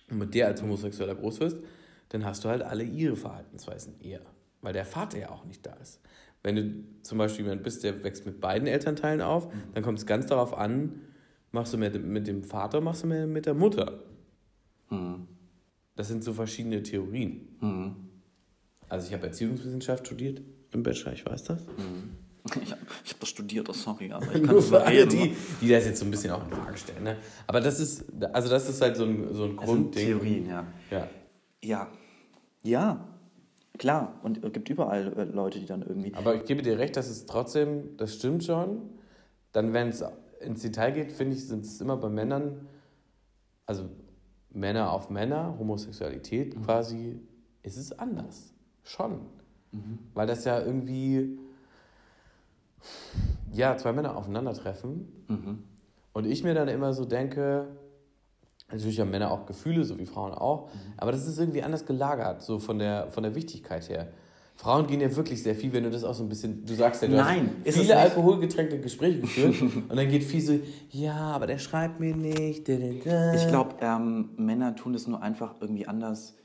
und mit der als Homosexueller groß wirst, dann hast du halt alle ihre Verhaltensweisen eher, weil der Vater ja auch nicht da ist. Wenn du zum Beispiel jemand bist, der wächst mit beiden Elternteilen auf, dann kommt es ganz darauf an, machst du mehr mit dem Vater, machst du mehr mit der Mutter. Das sind so verschiedene Theorien. Also ich habe Erziehungswissenschaft studiert im Bachelor, ich weiß das. Ich habe hab das studiert, oh, sorry, aber ich kann Nur für alle, die, die das jetzt so ein bisschen auch in Frage stellen. Ne? Aber das ist, also das ist halt so ein, so ein Grundding. Theorien, ja. Ja. Ja. Ja. Klar. Und es gibt überall äh, Leute, die dann irgendwie. Aber ich gebe dir recht, dass es trotzdem, das stimmt schon. Dann, wenn es ins Detail geht, finde ich, sind es immer bei Männern, also Männer auf Männer, Homosexualität quasi, ist es anders. Schon. Weil das ja irgendwie, ja, zwei Männer aufeinandertreffen. Und ich mir dann immer so denke, natürlich haben Männer auch Gefühle, so wie Frauen auch, aber das ist irgendwie anders gelagert, so von der, von der Wichtigkeit her. Frauen gehen ja wirklich sehr viel, wenn du das auch so ein bisschen, du sagst ja, du Nein, hast viele alkoholgetränkte Gespräche geführt und dann geht viel so, ja, aber der schreibt mir nicht. da, da, da. Ich glaube, ähm, Männer tun es nur einfach irgendwie anders.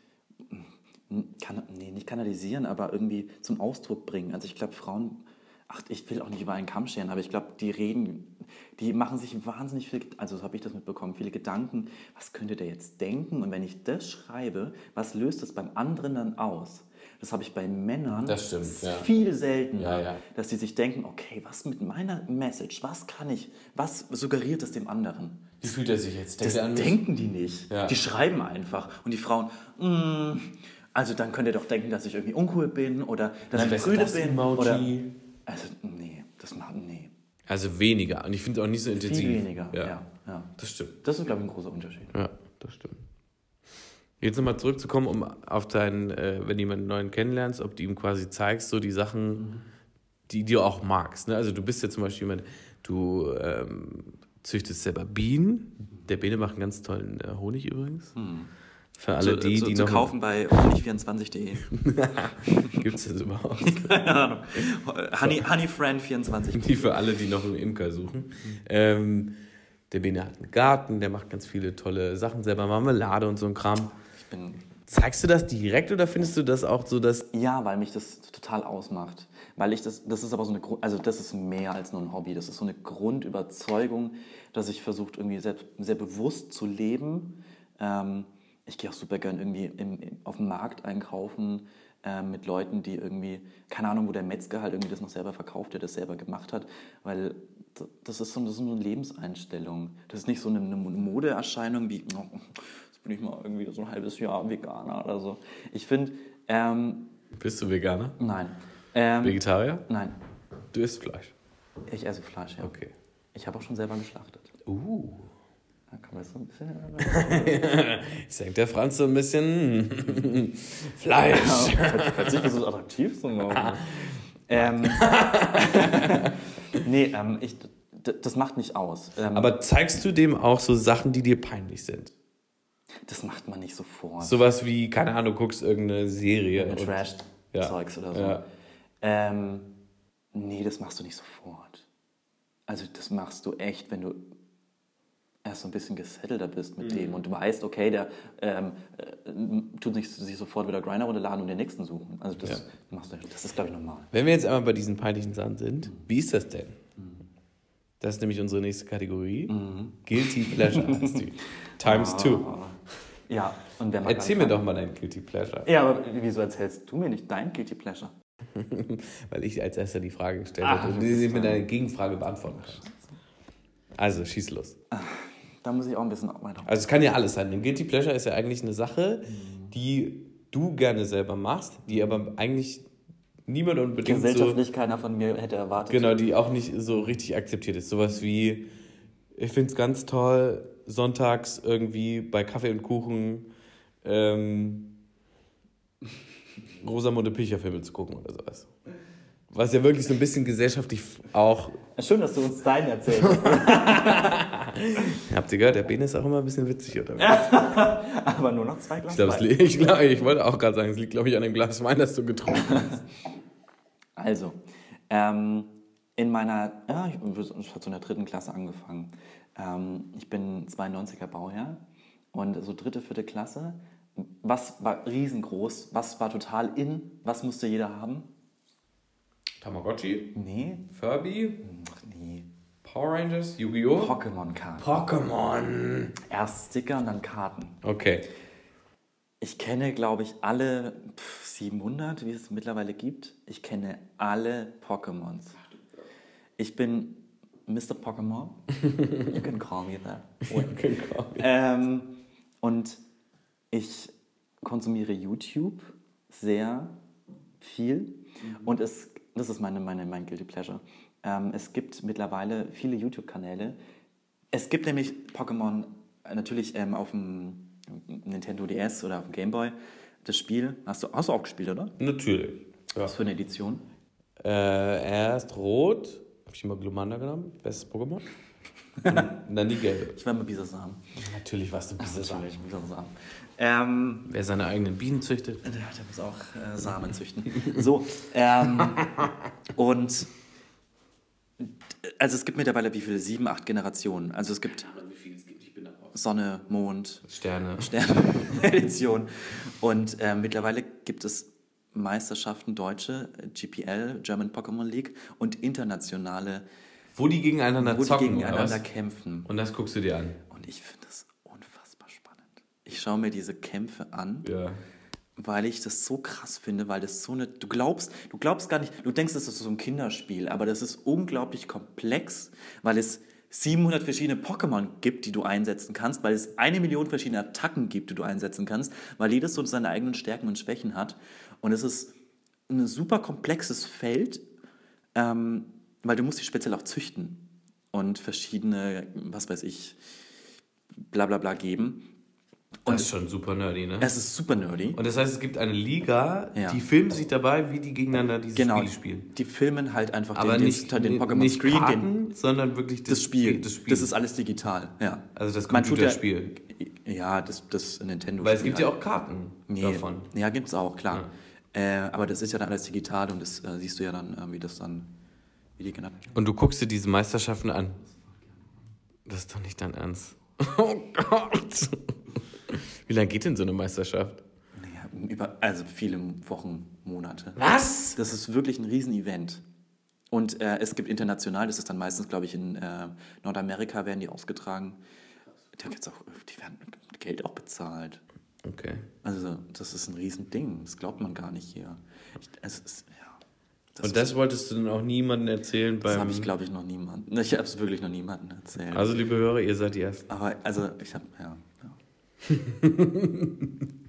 Kann, nee, nicht kanalisieren, aber irgendwie zum Ausdruck bringen. Also ich glaube, Frauen, ach, ich will auch nicht über einen Kamm scheren, aber ich glaube, die reden, die machen sich wahnsinnig viel, also so habe ich das mitbekommen, viele Gedanken, was könnte der jetzt denken? Und wenn ich das schreibe, was löst das beim anderen dann aus? Das habe ich bei Männern Das stimmt, ja. viel seltener, Ja, ja. dass sie sich denken, okay, was mit meiner Message, was kann ich, was suggeriert es dem anderen? Wie fühlt er sich jetzt? Das Denkt mich? denken die nicht. Ja. Die schreiben einfach. Und die Frauen, mm, also dann könnt ihr doch denken, dass ich irgendwie uncool bin oder dass Nein, ich das- das bin. Emoji. Oder, also, nee, das machen, nee. Also weniger. Und ich finde es auch nicht so intensiv. Viel weniger, Ja. ja. ja, Das stimmt. Das ist, glaube ich, ein großer Unterschied. Ja, das stimmt. Jetzt nochmal zurückzukommen, um auf deinen, äh, wenn du jemanden neuen kennenlernst, ob du ihm quasi zeigst, so die Sachen, die, die du auch magst. Ne? Also du bist ja zum Beispiel jemand, du ähm, züchtest selber Bienen. Der Bene macht einen ganz tollen äh, Honig übrigens. Für alle zu, die, zu, die zu noch... kaufen bei honig24.de. Gibt es das überhaupt? Keine Ahnung. Honey, Honeyfriend24. Die für alle, die noch einen Imker suchen. Ähm, der Bene hat einen Garten, der macht ganz viele tolle Sachen selber, Marmelade und so ein Kram. Ich bin Zeigst du das direkt oder findest du das auch so, dass Ja, weil mich das total ausmacht. Weil ich das, das ist aber so eine, also das ist mehr als nur ein Hobby. Das ist so eine Grundüberzeugung, dass ich versuche irgendwie sehr, sehr bewusst zu leben. Ähm, ich gehe auch super gern irgendwie im, im, auf dem Markt einkaufen ähm, mit Leuten, die irgendwie, keine Ahnung, wo der Metzger halt irgendwie das noch selber verkauft, der das selber gemacht hat. Weil das ist so, das ist so eine Lebenseinstellung. Das ist nicht so eine, eine Modeerscheinung wie, oh, jetzt bin ich mal irgendwie so ein halbes Jahr Veganer oder so. Ich finde, ähm, bist du Veganer? Nein. Ähm, Vegetarier? nein, Du isst Fleisch. ich esse Fleisch, ja. Okay. Ich habe auch schon selber geschlachtet. Uh. Da kann man jetzt so ein bisschen. Denkt der Franz so ein bisschen Fleisch. Plötzlich bist du attraktiv machen. ähm, nee, ähm, ich, das macht mich aus. Ähm, Aber zeigst du dem auch so Sachen, die dir peinlich sind? das macht man nicht sofort. Sowas wie, keine Ahnung, du guckst irgendeine Serie. Mit Trash-Zeugs oder so. Ja. Ähm, nee, das machst du nicht sofort. Also das machst du echt, wenn du erst so ein bisschen gesettelter bist Mhm. mit dem und du weißt, okay, der ähm, äh, tut nicht sich sofort wieder Grinder runterladen und den nächsten suchen. Also das Ja. machst du, das ist glaube ich normal. Wenn wir jetzt einmal bei diesen peinlichen Sachen sind, wie ist das denn? Das ist nämlich unsere nächste Kategorie. Guilty Pleasure heißt die. Times two. Ja, und wer mag Erzähl mir doch mal dein Guilty Pleasure. Ja, aber wieso erzählst du mir nicht dein Guilty Pleasure? Weil ich als erster die Frage gestellt Ah, habe und du ist sie mit einer Gegenfrage beantworten kannst. Also, schieß los. Da muss ich auch ein bisschen weiter. Also es kann ja alles sein. Ein Guilty Pleasure ist ja eigentlich eine Sache, die du gerne selber machst, die aber eigentlich niemand unbedingt so, Gesellschaftlich keiner von mir hätte erwartet. genau, die auch nicht so richtig akzeptiert ist. Sowas wie, ich finde es ganz toll, sonntags irgendwie bei Kaffee und Kuchen ähm, Rosamunde Pilcher-Filme zu gucken oder sowas. Was ja wirklich so ein bisschen gesellschaftlich auch, Schön, dass du uns deinen erzählst. habt ihr gehört, der Bene ist auch immer ein bisschen witzig unterwegs. aber nur noch zwei Glas Ich glaube, Wein. ich, glaub, ich wollte auch gerade sagen, es liegt, glaube ich, an dem Glas Wein, das du getrunken hast. Also, ähm, in meiner, ja, ich habe so in der dritten Klasse angefangen. Ähm, ich bin 92er Baujahr und so dritte, vierte Klasse. Was war riesengroß? Was war total in? Was musste jeder haben? Tamagotchi, Nee, Furby, ach nee. Power Rangers, Yu-Gi-Oh! Pokémon-Karten. Pokémon. Erst Sticker und dann Karten. Okay. Ich kenne, glaube ich, alle pf, 700, wie es mittlerweile gibt. Ich kenne alle Pokémons. Ich bin Mr. Pokémon. You can call me that. Ähm, und ich konsumiere YouTube sehr viel. Und es, das ist meine, meine, mein Guilty Pleasure. Ähm, es gibt mittlerweile viele YouTube-Kanäle. Es gibt nämlich Pokémon äh, natürlich ähm, auf dem Nintendo DS oder auf dem Game Boy. Das Spiel hast du, hast du auch gespielt, oder? Natürlich. Ja. Was für eine Edition? Äh, erst rot, habe ich immer Glumanda genommen, bestes Pokémon. Und dann die gelbe. Ich war mal Bisasam. Natürlich warst du Bisasam. Natürlich, Bisasam. Ähm, Wer seine eigenen Bienen züchtet. Der, der muss auch äh, Samen züchten. So, ähm, und also es gibt mittlerweile wie viele? Sieben, acht Generationen. Also es gibt Wie viel es gibt, ich bin da raus. Sonne, Mond, Sterne. Sterne-Edition. Und äh, mittlerweile gibt es Meisterschaften deutsche, äh, GPL, German Pokémon League und internationale, Wo die gegeneinander wo die zocken, oder gegeneinander was? kämpfen. Und das guckst du dir an. Und ich finde das unfassbar spannend. Ich schaue mir diese Kämpfe an. Ja. weil ich das so krass finde, weil das so eine, du glaubst, du glaubst gar nicht, du denkst, das ist so ein Kinderspiel, aber das ist unglaublich komplex, weil es 700 verschiedene Pokémon gibt, die du einsetzen kannst, weil es eine Million verschiedene Attacken gibt, die du einsetzen kannst, weil jedes so seine eigenen Stärken und Schwächen hat. Und es ist ein super komplexes Feld, ähm, weil du musst die speziell auch züchten und verschiedene, was weiß ich, bla bla bla geben. Und das ist schon super nerdy, ne? Es ist super nerdy. Und das heißt, es gibt eine Liga, Ja. die filmt sich dabei, wie die gegeneinander diese Genau. Spiele spielen. Die filmen halt einfach Aber den, nicht, den, den Pokémon Screen, den, Karten, sondern wirklich das, das Spiel. Das Spiel. Das ist alles digital, ja. also das ja- Computerspiel. Ja, das, das Nintendo. Weil es gibt ja auch Karten nee. davon. Ja, gibt's auch, klar. Äh, aber das ist ja dann alles digital und das äh, siehst du ja dann, äh, wie das dann, Und du guckst dir diese Meisterschaften an. Das ist doch nicht dein Ernst. Oh Gott. Wie lange geht denn so eine Meisterschaft? Naja, über, also viele Wochen, Monate. Was? Das ist wirklich ein Riesenevent. Und äh, es gibt international, das ist dann meistens, glaube ich, in äh, Nordamerika werden die ausgetragen. Da gibt's auch, die werden mit Geld auch bezahlt. Okay. Also, das ist ein Riesending. Das glaubt man gar nicht hier. Ich, es ist, ja. Das, Und das wolltest du dann auch niemandem erzählen das beim. habe ich, glaube ich, noch niemanden. Ich habe es wirklich noch niemandem erzählt. also, liebe Hörer, ihr seid die Ersten. Aber, also, ich habe, ja. ja.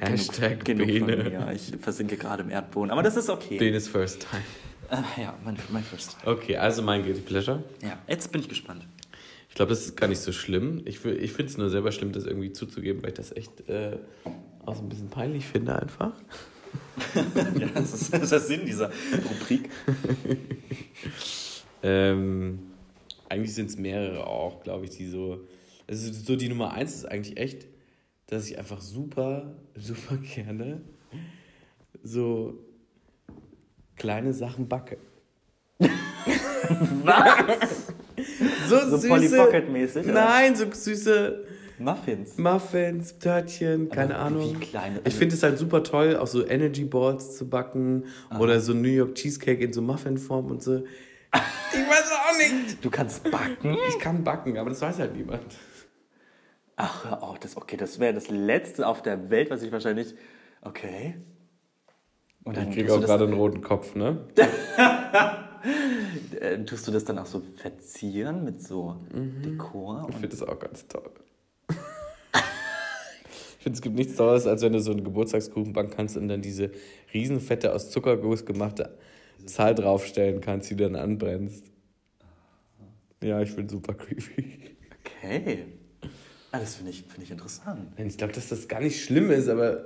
Hashtag genug, genug von mir. Ich versinke gerade im Erdboden. Aber das ist okay. Benes First Time. Äh, ja, mein, mein First. Okay, also mein Guilty Pleasure. Ja, jetzt bin ich gespannt. Ich glaube, das ist gar nicht so schlimm. Ich, ich finde es nur selber schlimm, das irgendwie zuzugeben, weil ich das echt äh, auch so ein bisschen peinlich finde einfach. ja, das ist, das ist der Sinn dieser Rubrik. Ähm, eigentlich sind es mehrere auch, glaube ich, die so. Also so die Nummer eins ist eigentlich echt, dass ich einfach super, super gerne so kleine Sachen backe. Was? So, So süße. Polly Pocket-mäßig, oder? Nein, so süße Muffins. Muffins, Törtchen, keine Aber Ahnung. wie kleine- ich finde es halt super toll, auch so Energy Balls zu backen oder so New York Cheesecake in so Muffinform und so. Ich weiß auch nicht. Du kannst backen? Ich kann backen, aber das weiß halt niemand. Ach, hör auf, das, okay, das wäre das Letzte auf der Welt, was ich wahrscheinlich. Okay. Und Ich kriege auch gerade einen roten Kopf, ne? äh, tust du das dann auch so verzieren mit so Dekor? Ich finde das auch ganz toll. Ich finde, es gibt nichts Tolles, als wenn du so einen Geburtstagskuchen backen kannst und dann diese riesenfette aus Zuckerguss gemachte Zahl draufstellen kannst, die du dann anbrennst. Ja, ich bin super creepy. okay. Ah, das finde ich, find ich interessant. Ich glaube, dass das gar nicht schlimm ist, aber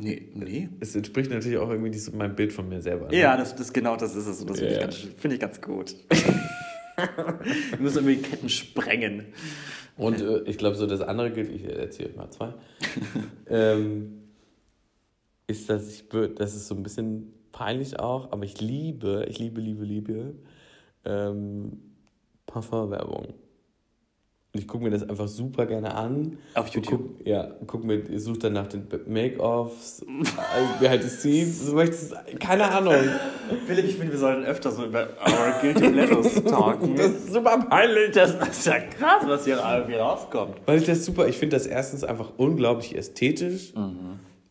Nee, nee. es entspricht natürlich auch irgendwie nicht meinem Bild von mir selber. ne? Ja, das, das genau das ist es. Und das finde Ja. ich, ganz, finde ich ganz gut. Wir müssen irgendwie Ketten sprengen. Und äh, ich glaube, so das andere gilt, ich erzähle mal zwei, ähm, ist, dass ich, das ist so ein bisschen peinlich auch, aber ich liebe, ich liebe, liebe, liebe ähm, Parfumwerbung. Und ich gucke mir das einfach super gerne an. Auf YouTube? Guck, ja, guck mir, ich suche dann nach den Make-offs, behind the scenes, so möchtest, keine Ahnung. Philipp, ich finde, wir sollten öfter so über our Guilty Pleasures talken. Das ist super peinlich. Das ist ja krass, was hier irgendwie rauskommt. Weil ich das super, ich finde das erstens einfach unglaublich ästhetisch,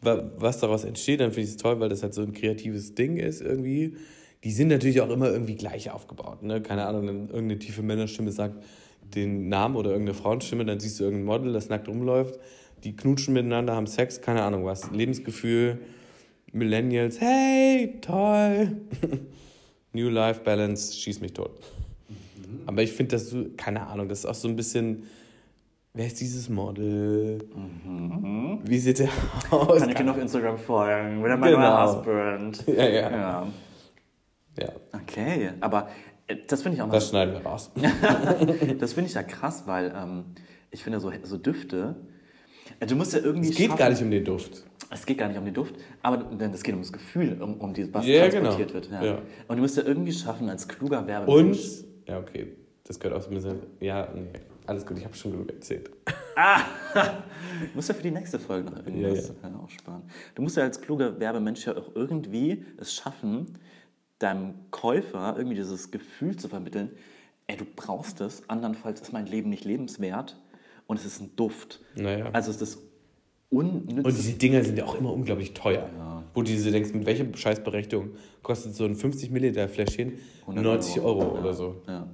wa- was daraus entsteht. Dann finde ich es toll, weil das halt so ein kreatives Ding ist irgendwie. Die sind natürlich auch immer irgendwie gleich aufgebaut. Ne? Keine Ahnung, wenn irgendeine tiefe Männerstimme sagt den Namen oder irgendeine Frauenstimme, dann siehst du irgendein Model, das nackt rumläuft. Die knutschen miteinander, haben Sex, keine Ahnung was. Lebensgefühl, Millennials, hey, toll. New Life Balance, schieß mich tot. Aber ich finde das so, keine Ahnung, das ist auch so ein bisschen, wer ist dieses Model? Wie sieht der aus? Kann ich dir noch Instagram folgen? Wieder mein Genau. Husband. Ja, ja. Ja. ja, Okay, aber das finde ich auch mal das schneiden wir raus. Das finde ich ja krass, weil ähm, ich finde so, so Düfte. äh, Du musst ja irgendwie. Es geht schaffen- gar nicht um den Duft. Es geht gar nicht um den Duft, aber es geht um das Gefühl, um, um die, was Ja, transportiert genau. wird. Ja. Ja. Und du musst ja irgendwie schaffen, als kluger Werbemensch. Und, ja, okay, das gehört auch so ein bisschen, ja, nee, alles gut, ich habe schon genug erzählt. Du musst ja für die nächste Folge noch irgendwas Ja, äh, aufsparen. Du musst ja als kluger Werbemensch ja auch irgendwie es schaffen, deinem Käufer irgendwie dieses Gefühl zu vermitteln, ey, du brauchst es, andernfalls ist mein Leben nicht lebenswert und es ist ein Duft. Naja. Also es ist unnütz. Und diese Dinger sind ja auch immer unglaublich teuer. Wo du diese denkst, mit welcher Scheißberechtigung kostet so ein 50 Milliliter Fläschchen 100 90 Euro, Ja, oder so. Ja.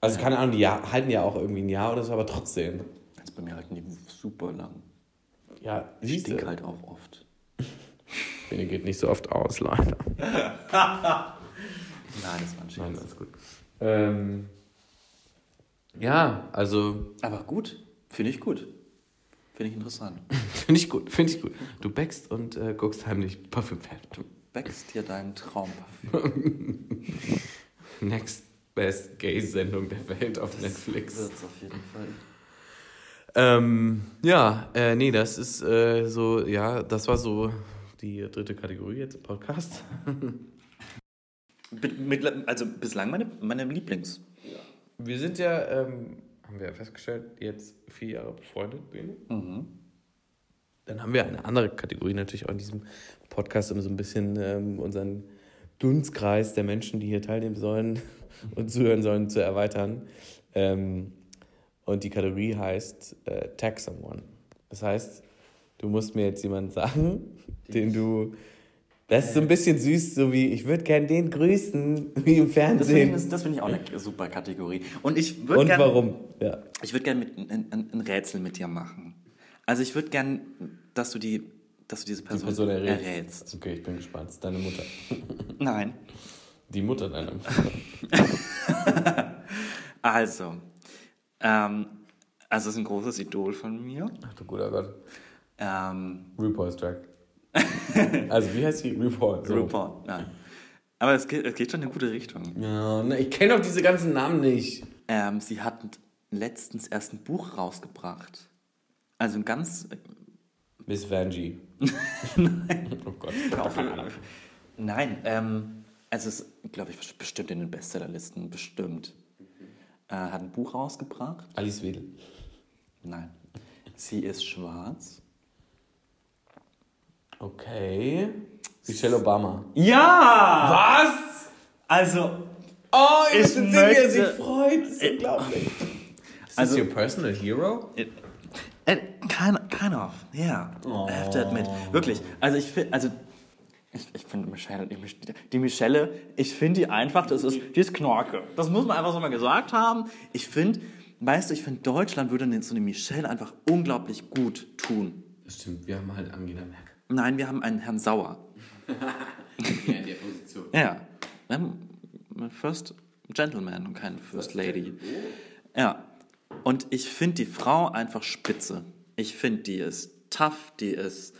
Also keine Ahnung, die ja, halten ja auch irgendwie ein Jahr oder so, aber trotzdem. Jetzt bei mir halten die super lang. Ja, Ich stink halt auch oft. Bene geht nicht so oft aus, leider. Nein, das war ein Scherz. Nein, alles gut. Ähm, ja, also Aber gut, Finde ich gut. Finde ich interessant. Finde ich gut, finde ich gut. Du backst und äh, guckst heimlich Parfümfan. Du backst dir deinen Traum. Next Best Gay-Sendung der Welt auf Netflix. Wird's auf jeden Fall. Ähm, ja, äh, nee, das ist äh, so, ja, das war so die dritte Kategorie jetzt im Podcast. Also bislang meine, meine Lieblings. Wir sind ja, ähm, haben wir ja festgestellt, jetzt vier Jahre befreundet, Bene. Mhm. Dann haben wir eine andere Kategorie natürlich auch in diesem Podcast, um so ein bisschen ähm, unseren Dunstkreis der Menschen, die hier teilnehmen sollen und zuhören sollen, zu erweitern. Ähm, und die Kategorie heißt äh, Tag Someone. Das heißt, du musst mir jetzt jemanden sagen, den du. Das ist so ein bisschen süß, so wie ich würde gern den grüßen, wie im Fernsehen. das finde ich auch eine super Kategorie. Und ich würde Und gerne warum? Ja. ich würd gern mit, ein, ein, Rätsel mit dir machen. Also ich würde gern, dass du die, dass du diese Die Person, Person errätst. errätst. Okay, ich bin gespannt. Das ist deine Mutter. Nein. Die Mutter deiner Mutter. Also, ähm, also es ist ein großes Idol von mir. Ach du guter Gott. Ähm, RuPaul's Drag. also, wie heißt die? RuPaul. So. RuPaul, nein. Aber es geht, es geht schon in eine gute Richtung. Ja, na, ich kenne doch diese ganzen Namen nicht. Ähm, sie hat letztens erst ein Buch rausgebracht. Also ein ganz. Miss Vanjie. Nein. Oh Gott. Nein, ähm, also es ist, glaube ich, bestimmt in den Bestsellerlisten, bestimmt. Äh, hat ein Buch rausgebracht. Alice Wedel. Nein. Sie ist schwarz. Okay. Michelle Obama. Ja! Was? Also, Oh, Ich sich möchte- freut. Das ist unglaublich. Ist Also- das your personal hero? It, it, kind, kind of, yeah. I have to admit. Wirklich. Also ich finde, also ich, ich finde Michelle, die, die Michelle, ich finde die einfach, das ist, die ist Knorke. Das muss man einfach so mal gesagt haben. Ich finde, weißt du, ich finde Deutschland würde so eine Michelle einfach unglaublich gut tun. Das stimmt, wir haben halt Angela Merkel. Nein, wir haben einen Herrn Sauer. Ja, in der Position. Ja. Wir haben einen First Gentleman und keinen First Lady. Ja. Und ich finde die Frau einfach spitze. Ich finde, die ist tough, die ist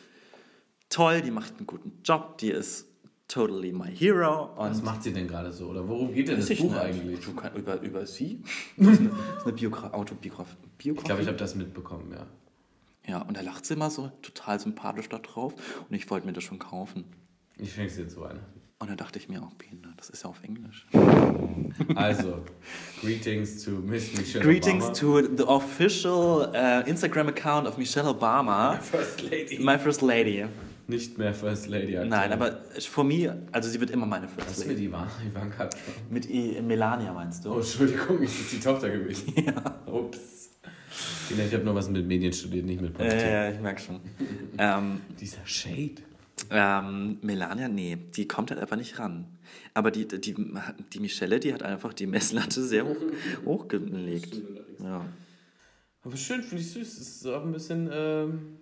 toll, die macht einen guten Job, die ist totally my hero. Was Und macht sie denn gerade so? Oder worum geht denn das Buch nicht. eigentlich? Über, über sie? Das ist eine, das ist eine Biogra Autobiografie. Ich glaube, ich habe das mitbekommen, ja. Ja, und da lacht sie immer so total sympathisch da drauf. Und ich wollte mir das schon kaufen. Ich schenke dir zu eine. Und dann dachte ich mir auch, Biene, das ist ja auf Englisch. Also, greetings to Miss Michelle Greetings Obama. to the official uh, Instagram account of Michelle Obama, First Lady. my first lady. Nicht mehr First Lady. aktuell. Nein, aber for me, also sie wird immer meine First ist mit Lady. Ivan- Ivanka? Mit I Melania meinst du? Oh, Entschuldigung, ist das die Tochter gewesen? Ja. Ups. Ich habe nur was mit Medien studiert, nicht mit Politik. äh, ich merke schon. ähm, Dieser Shade. ähm, Melania, nee, die kommt halt einfach nicht ran. Aber die, die, die Michelle, die hat einfach die Messlatte sehr hoch, hochgelegt. Ja. Aber schön, finde ich süß. Das ist auch ein bisschen, ähm,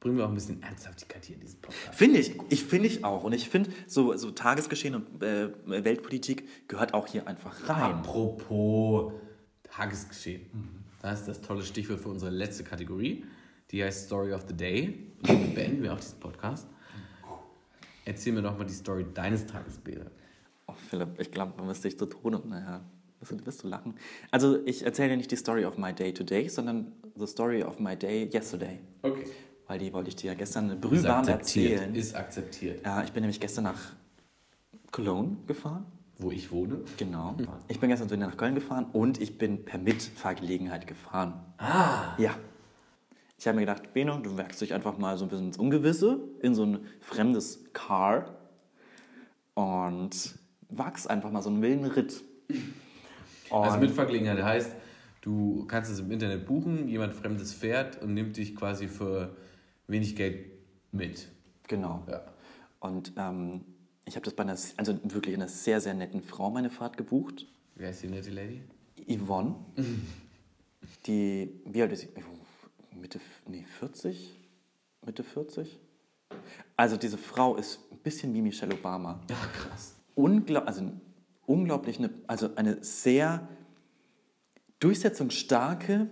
bringen wir auch ein bisschen Ernsthaftigkeit hier in diesen Podcast. Finde ich, ich finde ich auch. Und ich finde, so, so Tagesgeschehen und äh, Weltpolitik gehört auch hier einfach rein. Apropos Tagesgeschehen. Das ist das tolle Stichwort für unsere letzte Kategorie. Die heißt Story of the Day. Und damit beenden wir auch diesen Podcast. Erzähl mir doch mal die Story deines Tages, Bede. Oh, Philipp, ich glaube, man müsste dich zu Tode, naja, wirst du, wirst du lachen. Also, ich erzähle dir nicht die Story of my day today, sondern the story of my day yesterday. Okay. Weil die wollte ich dir ja gestern brühwarm erzählen. Ist akzeptiert. Ja, ich bin nämlich gestern nach Cologne gefahren. Wo ich wohne. Genau. Ich bin gestern so nach Köln gefahren und ich bin per Mitfahrgelegenheit gefahren. Ah. Ja. Ich habe mir gedacht, Beno, du wagst dich einfach mal so ein bisschen ins Ungewisse, in so ein fremdes Car und wagst einfach mal so einen wilden Ritt. Also Und- Mitfahrgelegenheit heißt, du kannst es im Internet buchen, jemand Fremdes fährt und nimmt dich quasi für wenig Geld mit. Genau. Ja. Und ähm, ich habe das bei einer, also wirklich einer sehr, sehr netten Frau meine Fahrt gebucht. Wer ist die nette Lady? Yvonne. Die, wie alt ist sie? Mitte, nee, 40? Mitte 40? Also diese Frau ist ein bisschen wie Michelle Obama. Ach, krass. Unglaub, also unglaublich, eine, also eine sehr durchsetzungsstarke,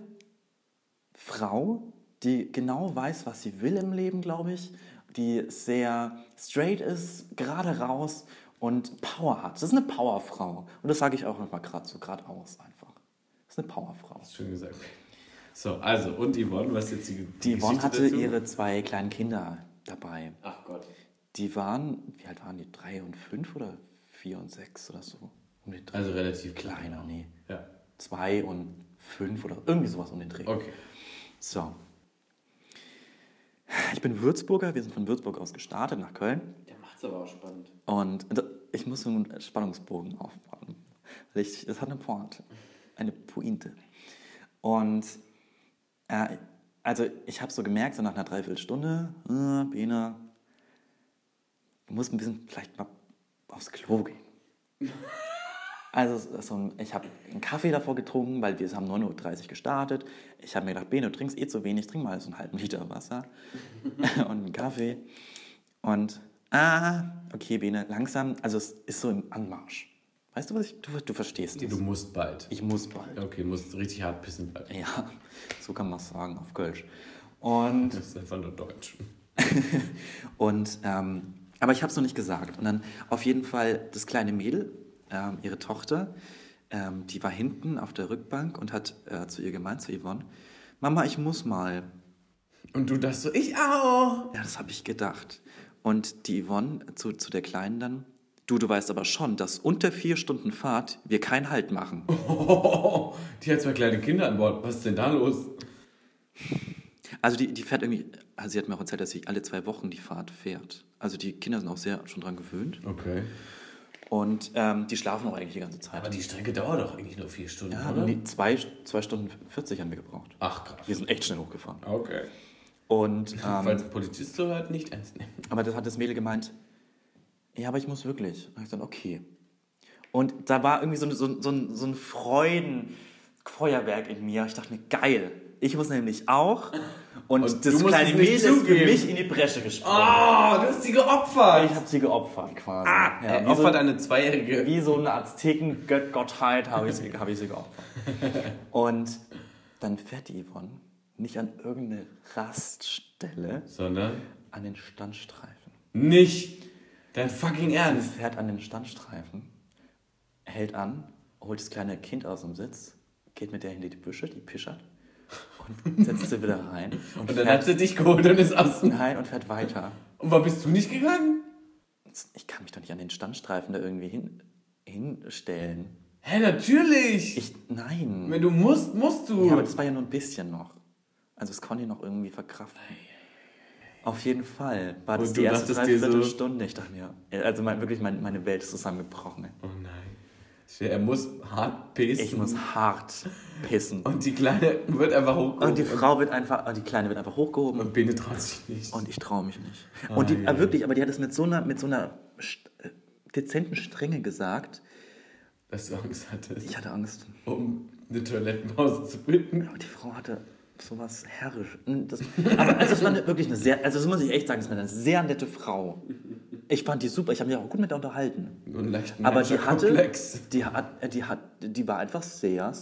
Frau, die genau weiß, was sie will im Leben, glaube ich, die sehr straight ist, gerade raus und Power hat. Das ist eine Powerfrau. Und das sage ich auch nochmal gerade so geradeaus einfach. Das ist eine Powerfrau. Schön gesagt. So, also, und Yvonne, was jetzt die Die Yvonne Geschichte hatte dazu? ihre zwei kleinen Kinder dabei. Ach Gott. Die waren, wie alt waren die? Drei und fünf oder vier und sechs oder so? Um den Dreh. Also relativ klein. kleiner, nee. Ja. Zwei und fünf oder irgendwie sowas um den Dreh. Okay. So. Ich bin Würzburger, wir sind von Würzburg aus gestartet nach Köln. Der macht's aber auch spannend. Und ich muss so einen Spannungsbogen aufbauen. Weil ich, das hat eine Pointe, eine Pointe. Und äh, also ich habe so gemerkt, so nach einer Dreiviertelstunde, äh, Bene, du musst ein bisschen vielleicht mal aufs Klo gehen. Also so ich habe einen Kaffee davor getrunken, weil wir haben 9.30 Uhr gestartet. Ich habe mir gedacht, Bene, du trinkst eh zu wenig, trink mal so einen halben Liter Wasser und einen Kaffee. Und, ah, okay, Bene, langsam, also es ist so im Anmarsch. Weißt du, was ich, du, du verstehst es. Du musst bald. Ich muss bald. Okay, musst richtig hart pissen bald. Ja, so kann man es sagen auf Kölsch. Und Das ist einfach nur Deutsch. Und, ähm, aber ich habe es noch nicht gesagt. Und dann auf jeden Fall das kleine Mädel, ähm, ihre Tochter, ähm, die war hinten auf der Rückbank und hat äh, zu ihr gemeint, zu Yvonne, Mama, ich muss mal. Und du dachtest so, ich auch. Ja, das habe ich gedacht. Und die Yvonne zu, zu der Kleinen dann, du, du weißt aber schon, dass unter vier Stunden Fahrt wir keinen Halt machen. Oh, die hat zwei kleine Kinder an Bord. Was ist denn da los? Also die, die fährt irgendwie, also sie hat mir auch erzählt, dass sie alle zwei Wochen die Fahrt fährt. Also die Kinder sind auch sehr schon dran gewöhnt. Okay. Und ähm, die schlafen auch eigentlich die ganze Zeit. Aber die Strecke dauert doch eigentlich nur vier Stunden, Ja, oder? nee, zwei, zwei Stunden 40 haben wir gebraucht. Ach, krass. Wir sind echt schnell hochgefahren. Okay. Und, ähm, Falls ein Polizist so hört, nicht ernst nehmen. aber das hat das Mädel gemeint, ja, aber ich muss wirklich. Und ich gesagt, okay. Und da war irgendwie so, ein- so, so, ein- so ein Freudenfeuerwerk in mir. Ich dachte mir, geil, ich muss nämlich auch. Und, Und das kleine Mädel ist für mich in die Bresche gesprungen. Oh, du hast sie geopfert. Ich habe sie geopfert quasi. Ah, ja, er wie, so, opfert eine Zweijährige. wie so eine Azteken-Gottheit habe ich, sie- hab ich sie geopfert. Und dann fährt die Yvonne nicht an irgendeine Raststelle, Sondern an den Standstreifen. nicht. Dein fucking Sie Ernst. fährt an den Standstreifen, hält an, holt das kleine Kind aus dem Sitz, geht mit der hinter die Büsche, die pischert, und setzt sie wieder rein. Und, Und dann hat sie dich geholt und ist aus nein, und fährt weiter. Und warum bist du nicht gegangen? Ich kann mich doch nicht an den Standstreifen da irgendwie hin, hinstellen. Hä, natürlich. Ich, nein. Wenn du musst, musst du. Ja, aber das war ja nur ein bisschen noch. Also das konnte ich noch irgendwie verkraften. Auf jeden Fall war das Und die erste dir so- Dreiviertelstunde. Ich dachte mir, also mein, wirklich, mein, meine Welt ist zusammengebrochen. oh nein. Er muss hart pissen. Ich muss hart pissen. Und die Kleine wird einfach hochgehoben. Und die Frau wird einfach, die Kleine wird einfach hochgehoben Und Bene traut sich nicht. und ich traue mich nicht. Und die, Ah, ja. äh, wirklich, aber die hat es mit so einer, mit so einer äh, dezenten Strenge gesagt. Dass du Angst hattest, Ich hatte Angst. um eine Toilettenpause zu bitten. Aber die Frau hatte sowas herrisch. Das, aber also es war wirklich eine sehr, also das muss ich echt sagen, es war eine sehr nette Frau. Ich fand die super, ich habe mich auch gut mit der unterhalten. Nur einen leichten Aber die hatte, Komplex. die hat, die hat, die war einfach sehr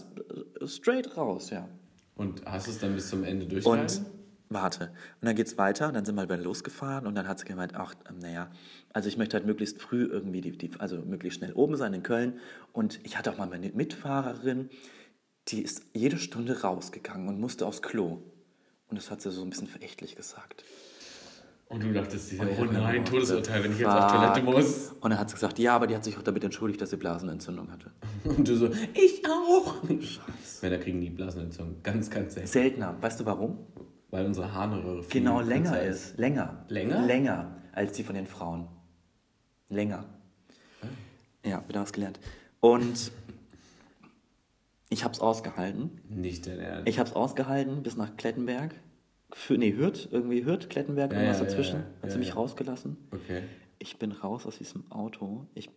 straight raus, ja. Und hast du es dann bis zum Ende Und durchgehalten? warte. Und dann geht's weiter und dann sind wir wieder losgefahren und dann hat sie gemeint, ach, naja, also ich möchte halt möglichst früh irgendwie, die, die, also möglichst schnell oben sein in Köln. Und ich hatte auch mal meine Mitfahrerin, die ist jede Stunde rausgegangen und musste aufs Klo. Und das hat sie so ein bisschen verächtlich gesagt. Und du dachtest dir, oh nein, Todesurteil, wenn ich jetzt auf Toilette muss. Und dann hat sie gesagt, ja, aber die hat sich auch damit entschuldigt, dass sie Blasenentzündung hatte. Und du so, ich auch. Männer kriegen die Blasenentzündung ganz, ganz selten. Seltener. Weißt du warum? Weil unsere Harnröhre viel Genau, länger kürzer ist. Länger. Länger? Länger als die von den Frauen. Länger. Ja, wieder was gelernt. Und ich habe es ausgehalten. Nicht dein Ernst. Ich habe es ausgehalten bis nach Klettenberg. Für, nee, Hürth, irgendwie Hürth, Klettenberg, Ja, irgendwas ja, dazwischen. ja, Hat ja, sie mich ja. rausgelassen. Okay. Ich bin raus aus diesem Auto. Ich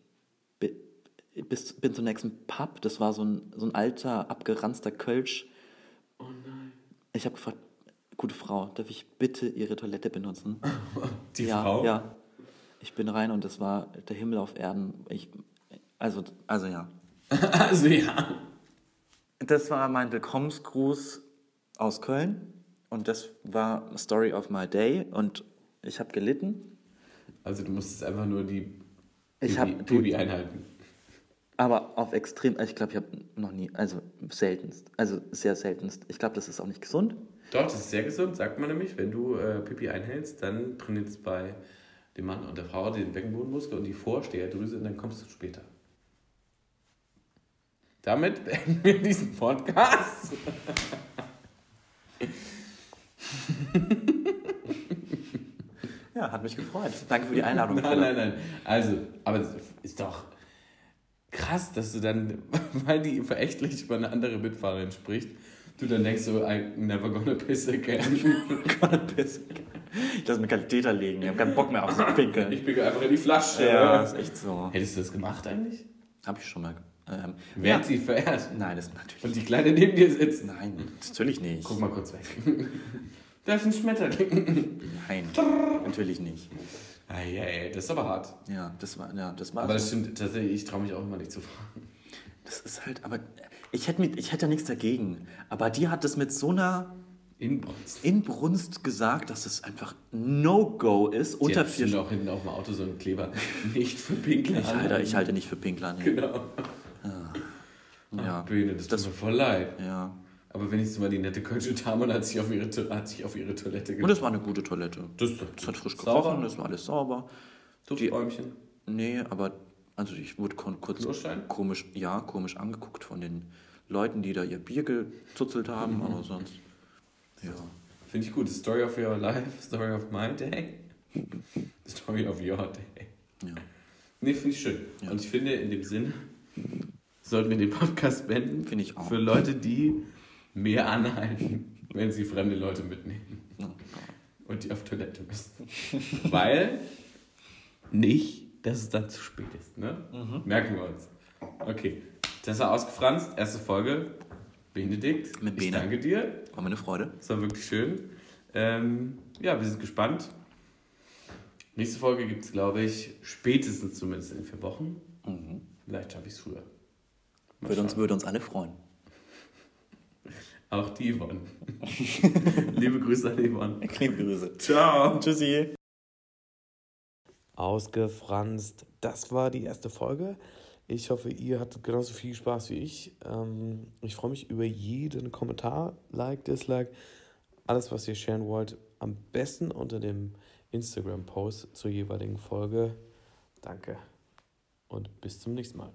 bi- bis, bin zum nächsten Pub. Das war so ein, so ein alter, abgeranzter Kölsch. Oh nein. Ich habe gefragt, gute Frau, darf ich bitte Ihre Toilette benutzen? Die ja, Frau? Ja. Ich bin rein und das war der Himmel auf Erden. Ich, also, also ja. Also ja. Das war mein Willkommensgruß aus Köln und das war Story of my day und ich habe gelitten. Also du musstest einfach nur die Baby einhalten. Aber auf extrem, ich glaube, ich habe noch nie, also seltenst, also sehr seltenst. Ich glaube, das ist auch nicht gesund. Doch, das ist sehr gesund, sagt man nämlich. Wenn du äh, Pipi einhältst, dann trainiert es bei dem Mann und der Frau den Beckenbodenmuskel und die Vorsteherdrüse und dann kommst du später. Damit beenden wir diesen Podcast. Ja, hat mich gefreut. Danke für die Einladung. Nein, nein, nein. Also, aber ist doch krass, dass du dann, weil die verächtlich über eine andere Mitfahrerin spricht, du dann denkst so, I never gonna piss again. Gonna piss. Ich lasse mir Katheter legen. Ich habe keinen Bock mehr aufs Pinkeln. Ich bin einfach in die Flasche. Ja, ist echt so. Hättest du das gemacht eigentlich? Habe ich schon mal. Ähm, Wer ja. hat sie verehrt? Nein, das natürlich. Und die Kleine neben dir sitzt. Nein, natürlich nicht. Guck mal kurz weg. Da ist ein Schmetterling. Nein, natürlich nicht. Eieiei, das ist aber hart. Ja, das war, ja, das war. Aber das stimmt, tatsächlich, ich traue mich auch immer nicht zu fragen. Das ist halt, aber ich hätte, mit, ich hätte ja nichts dagegen. Aber die hat das mit so einer Inbrunst. Inbrunst gesagt, dass es einfach No-Go ist. Unter Unter vier vier auch hinten auf dem Auto so ein Kleber. Nicht für Pinkler. ich halte, ich halte nicht für Pinkler. Nee. Genau. Ja. Bühne, das, Das- tut mir voll leid. ja. Aber wenigstens mal die nette kölsche Dame hat sich auf ihre, hat sich auf ihre Toilette Und es war eine gute Toilette. Das Es hat frisch Sauber. gerochen, es war alles sauber. Dufträumchen. Nee, aber also ich wurde kurz Klostein? komisch, ja, komisch angeguckt von den Leuten, die da ihr Bier gezuzelt haben, aber sonst. Ja. Finde ich gut. The story of your life, story of my day. The story of your day. ja. Nee, finde ich schön. Ja. Und ich finde, in dem Sinn sollten wir den Podcast beenden. Finde ich auch. Für Leute, die mehr anhalten, wenn sie fremde Leute mitnehmen Ja. und die auf Toilette müssen. Weil nicht, dass es dann zu spät ist. Ne? Mhm. Merken wir uns. Okay, das war ausgefranst. Erste Folge. Benedikt, Mit ich Bene. danke dir. War mir eine Freude. Es war wirklich schön. Ähm, ja, wir sind gespannt. Nächste Folge gibt es, glaube ich, spätestens zumindest in vier Wochen. Vielleicht schaffe ich es früher. Würde uns, würde uns alle freuen. Auch die Yvonne. Liebe Grüße an Yvonne. Liebe Grüße. Ciao. Tschüssi. Ausgefranst. Das war die erste Folge. Ich hoffe, ihr hattet genauso viel Spaß wie ich. Ähm, ich freue mich über jeden Kommentar, Like, Dislike, alles, was ihr sharen wollt. Am besten unter dem Instagram-Post zur jeweiligen Folge. Danke und bis zum nächsten Mal.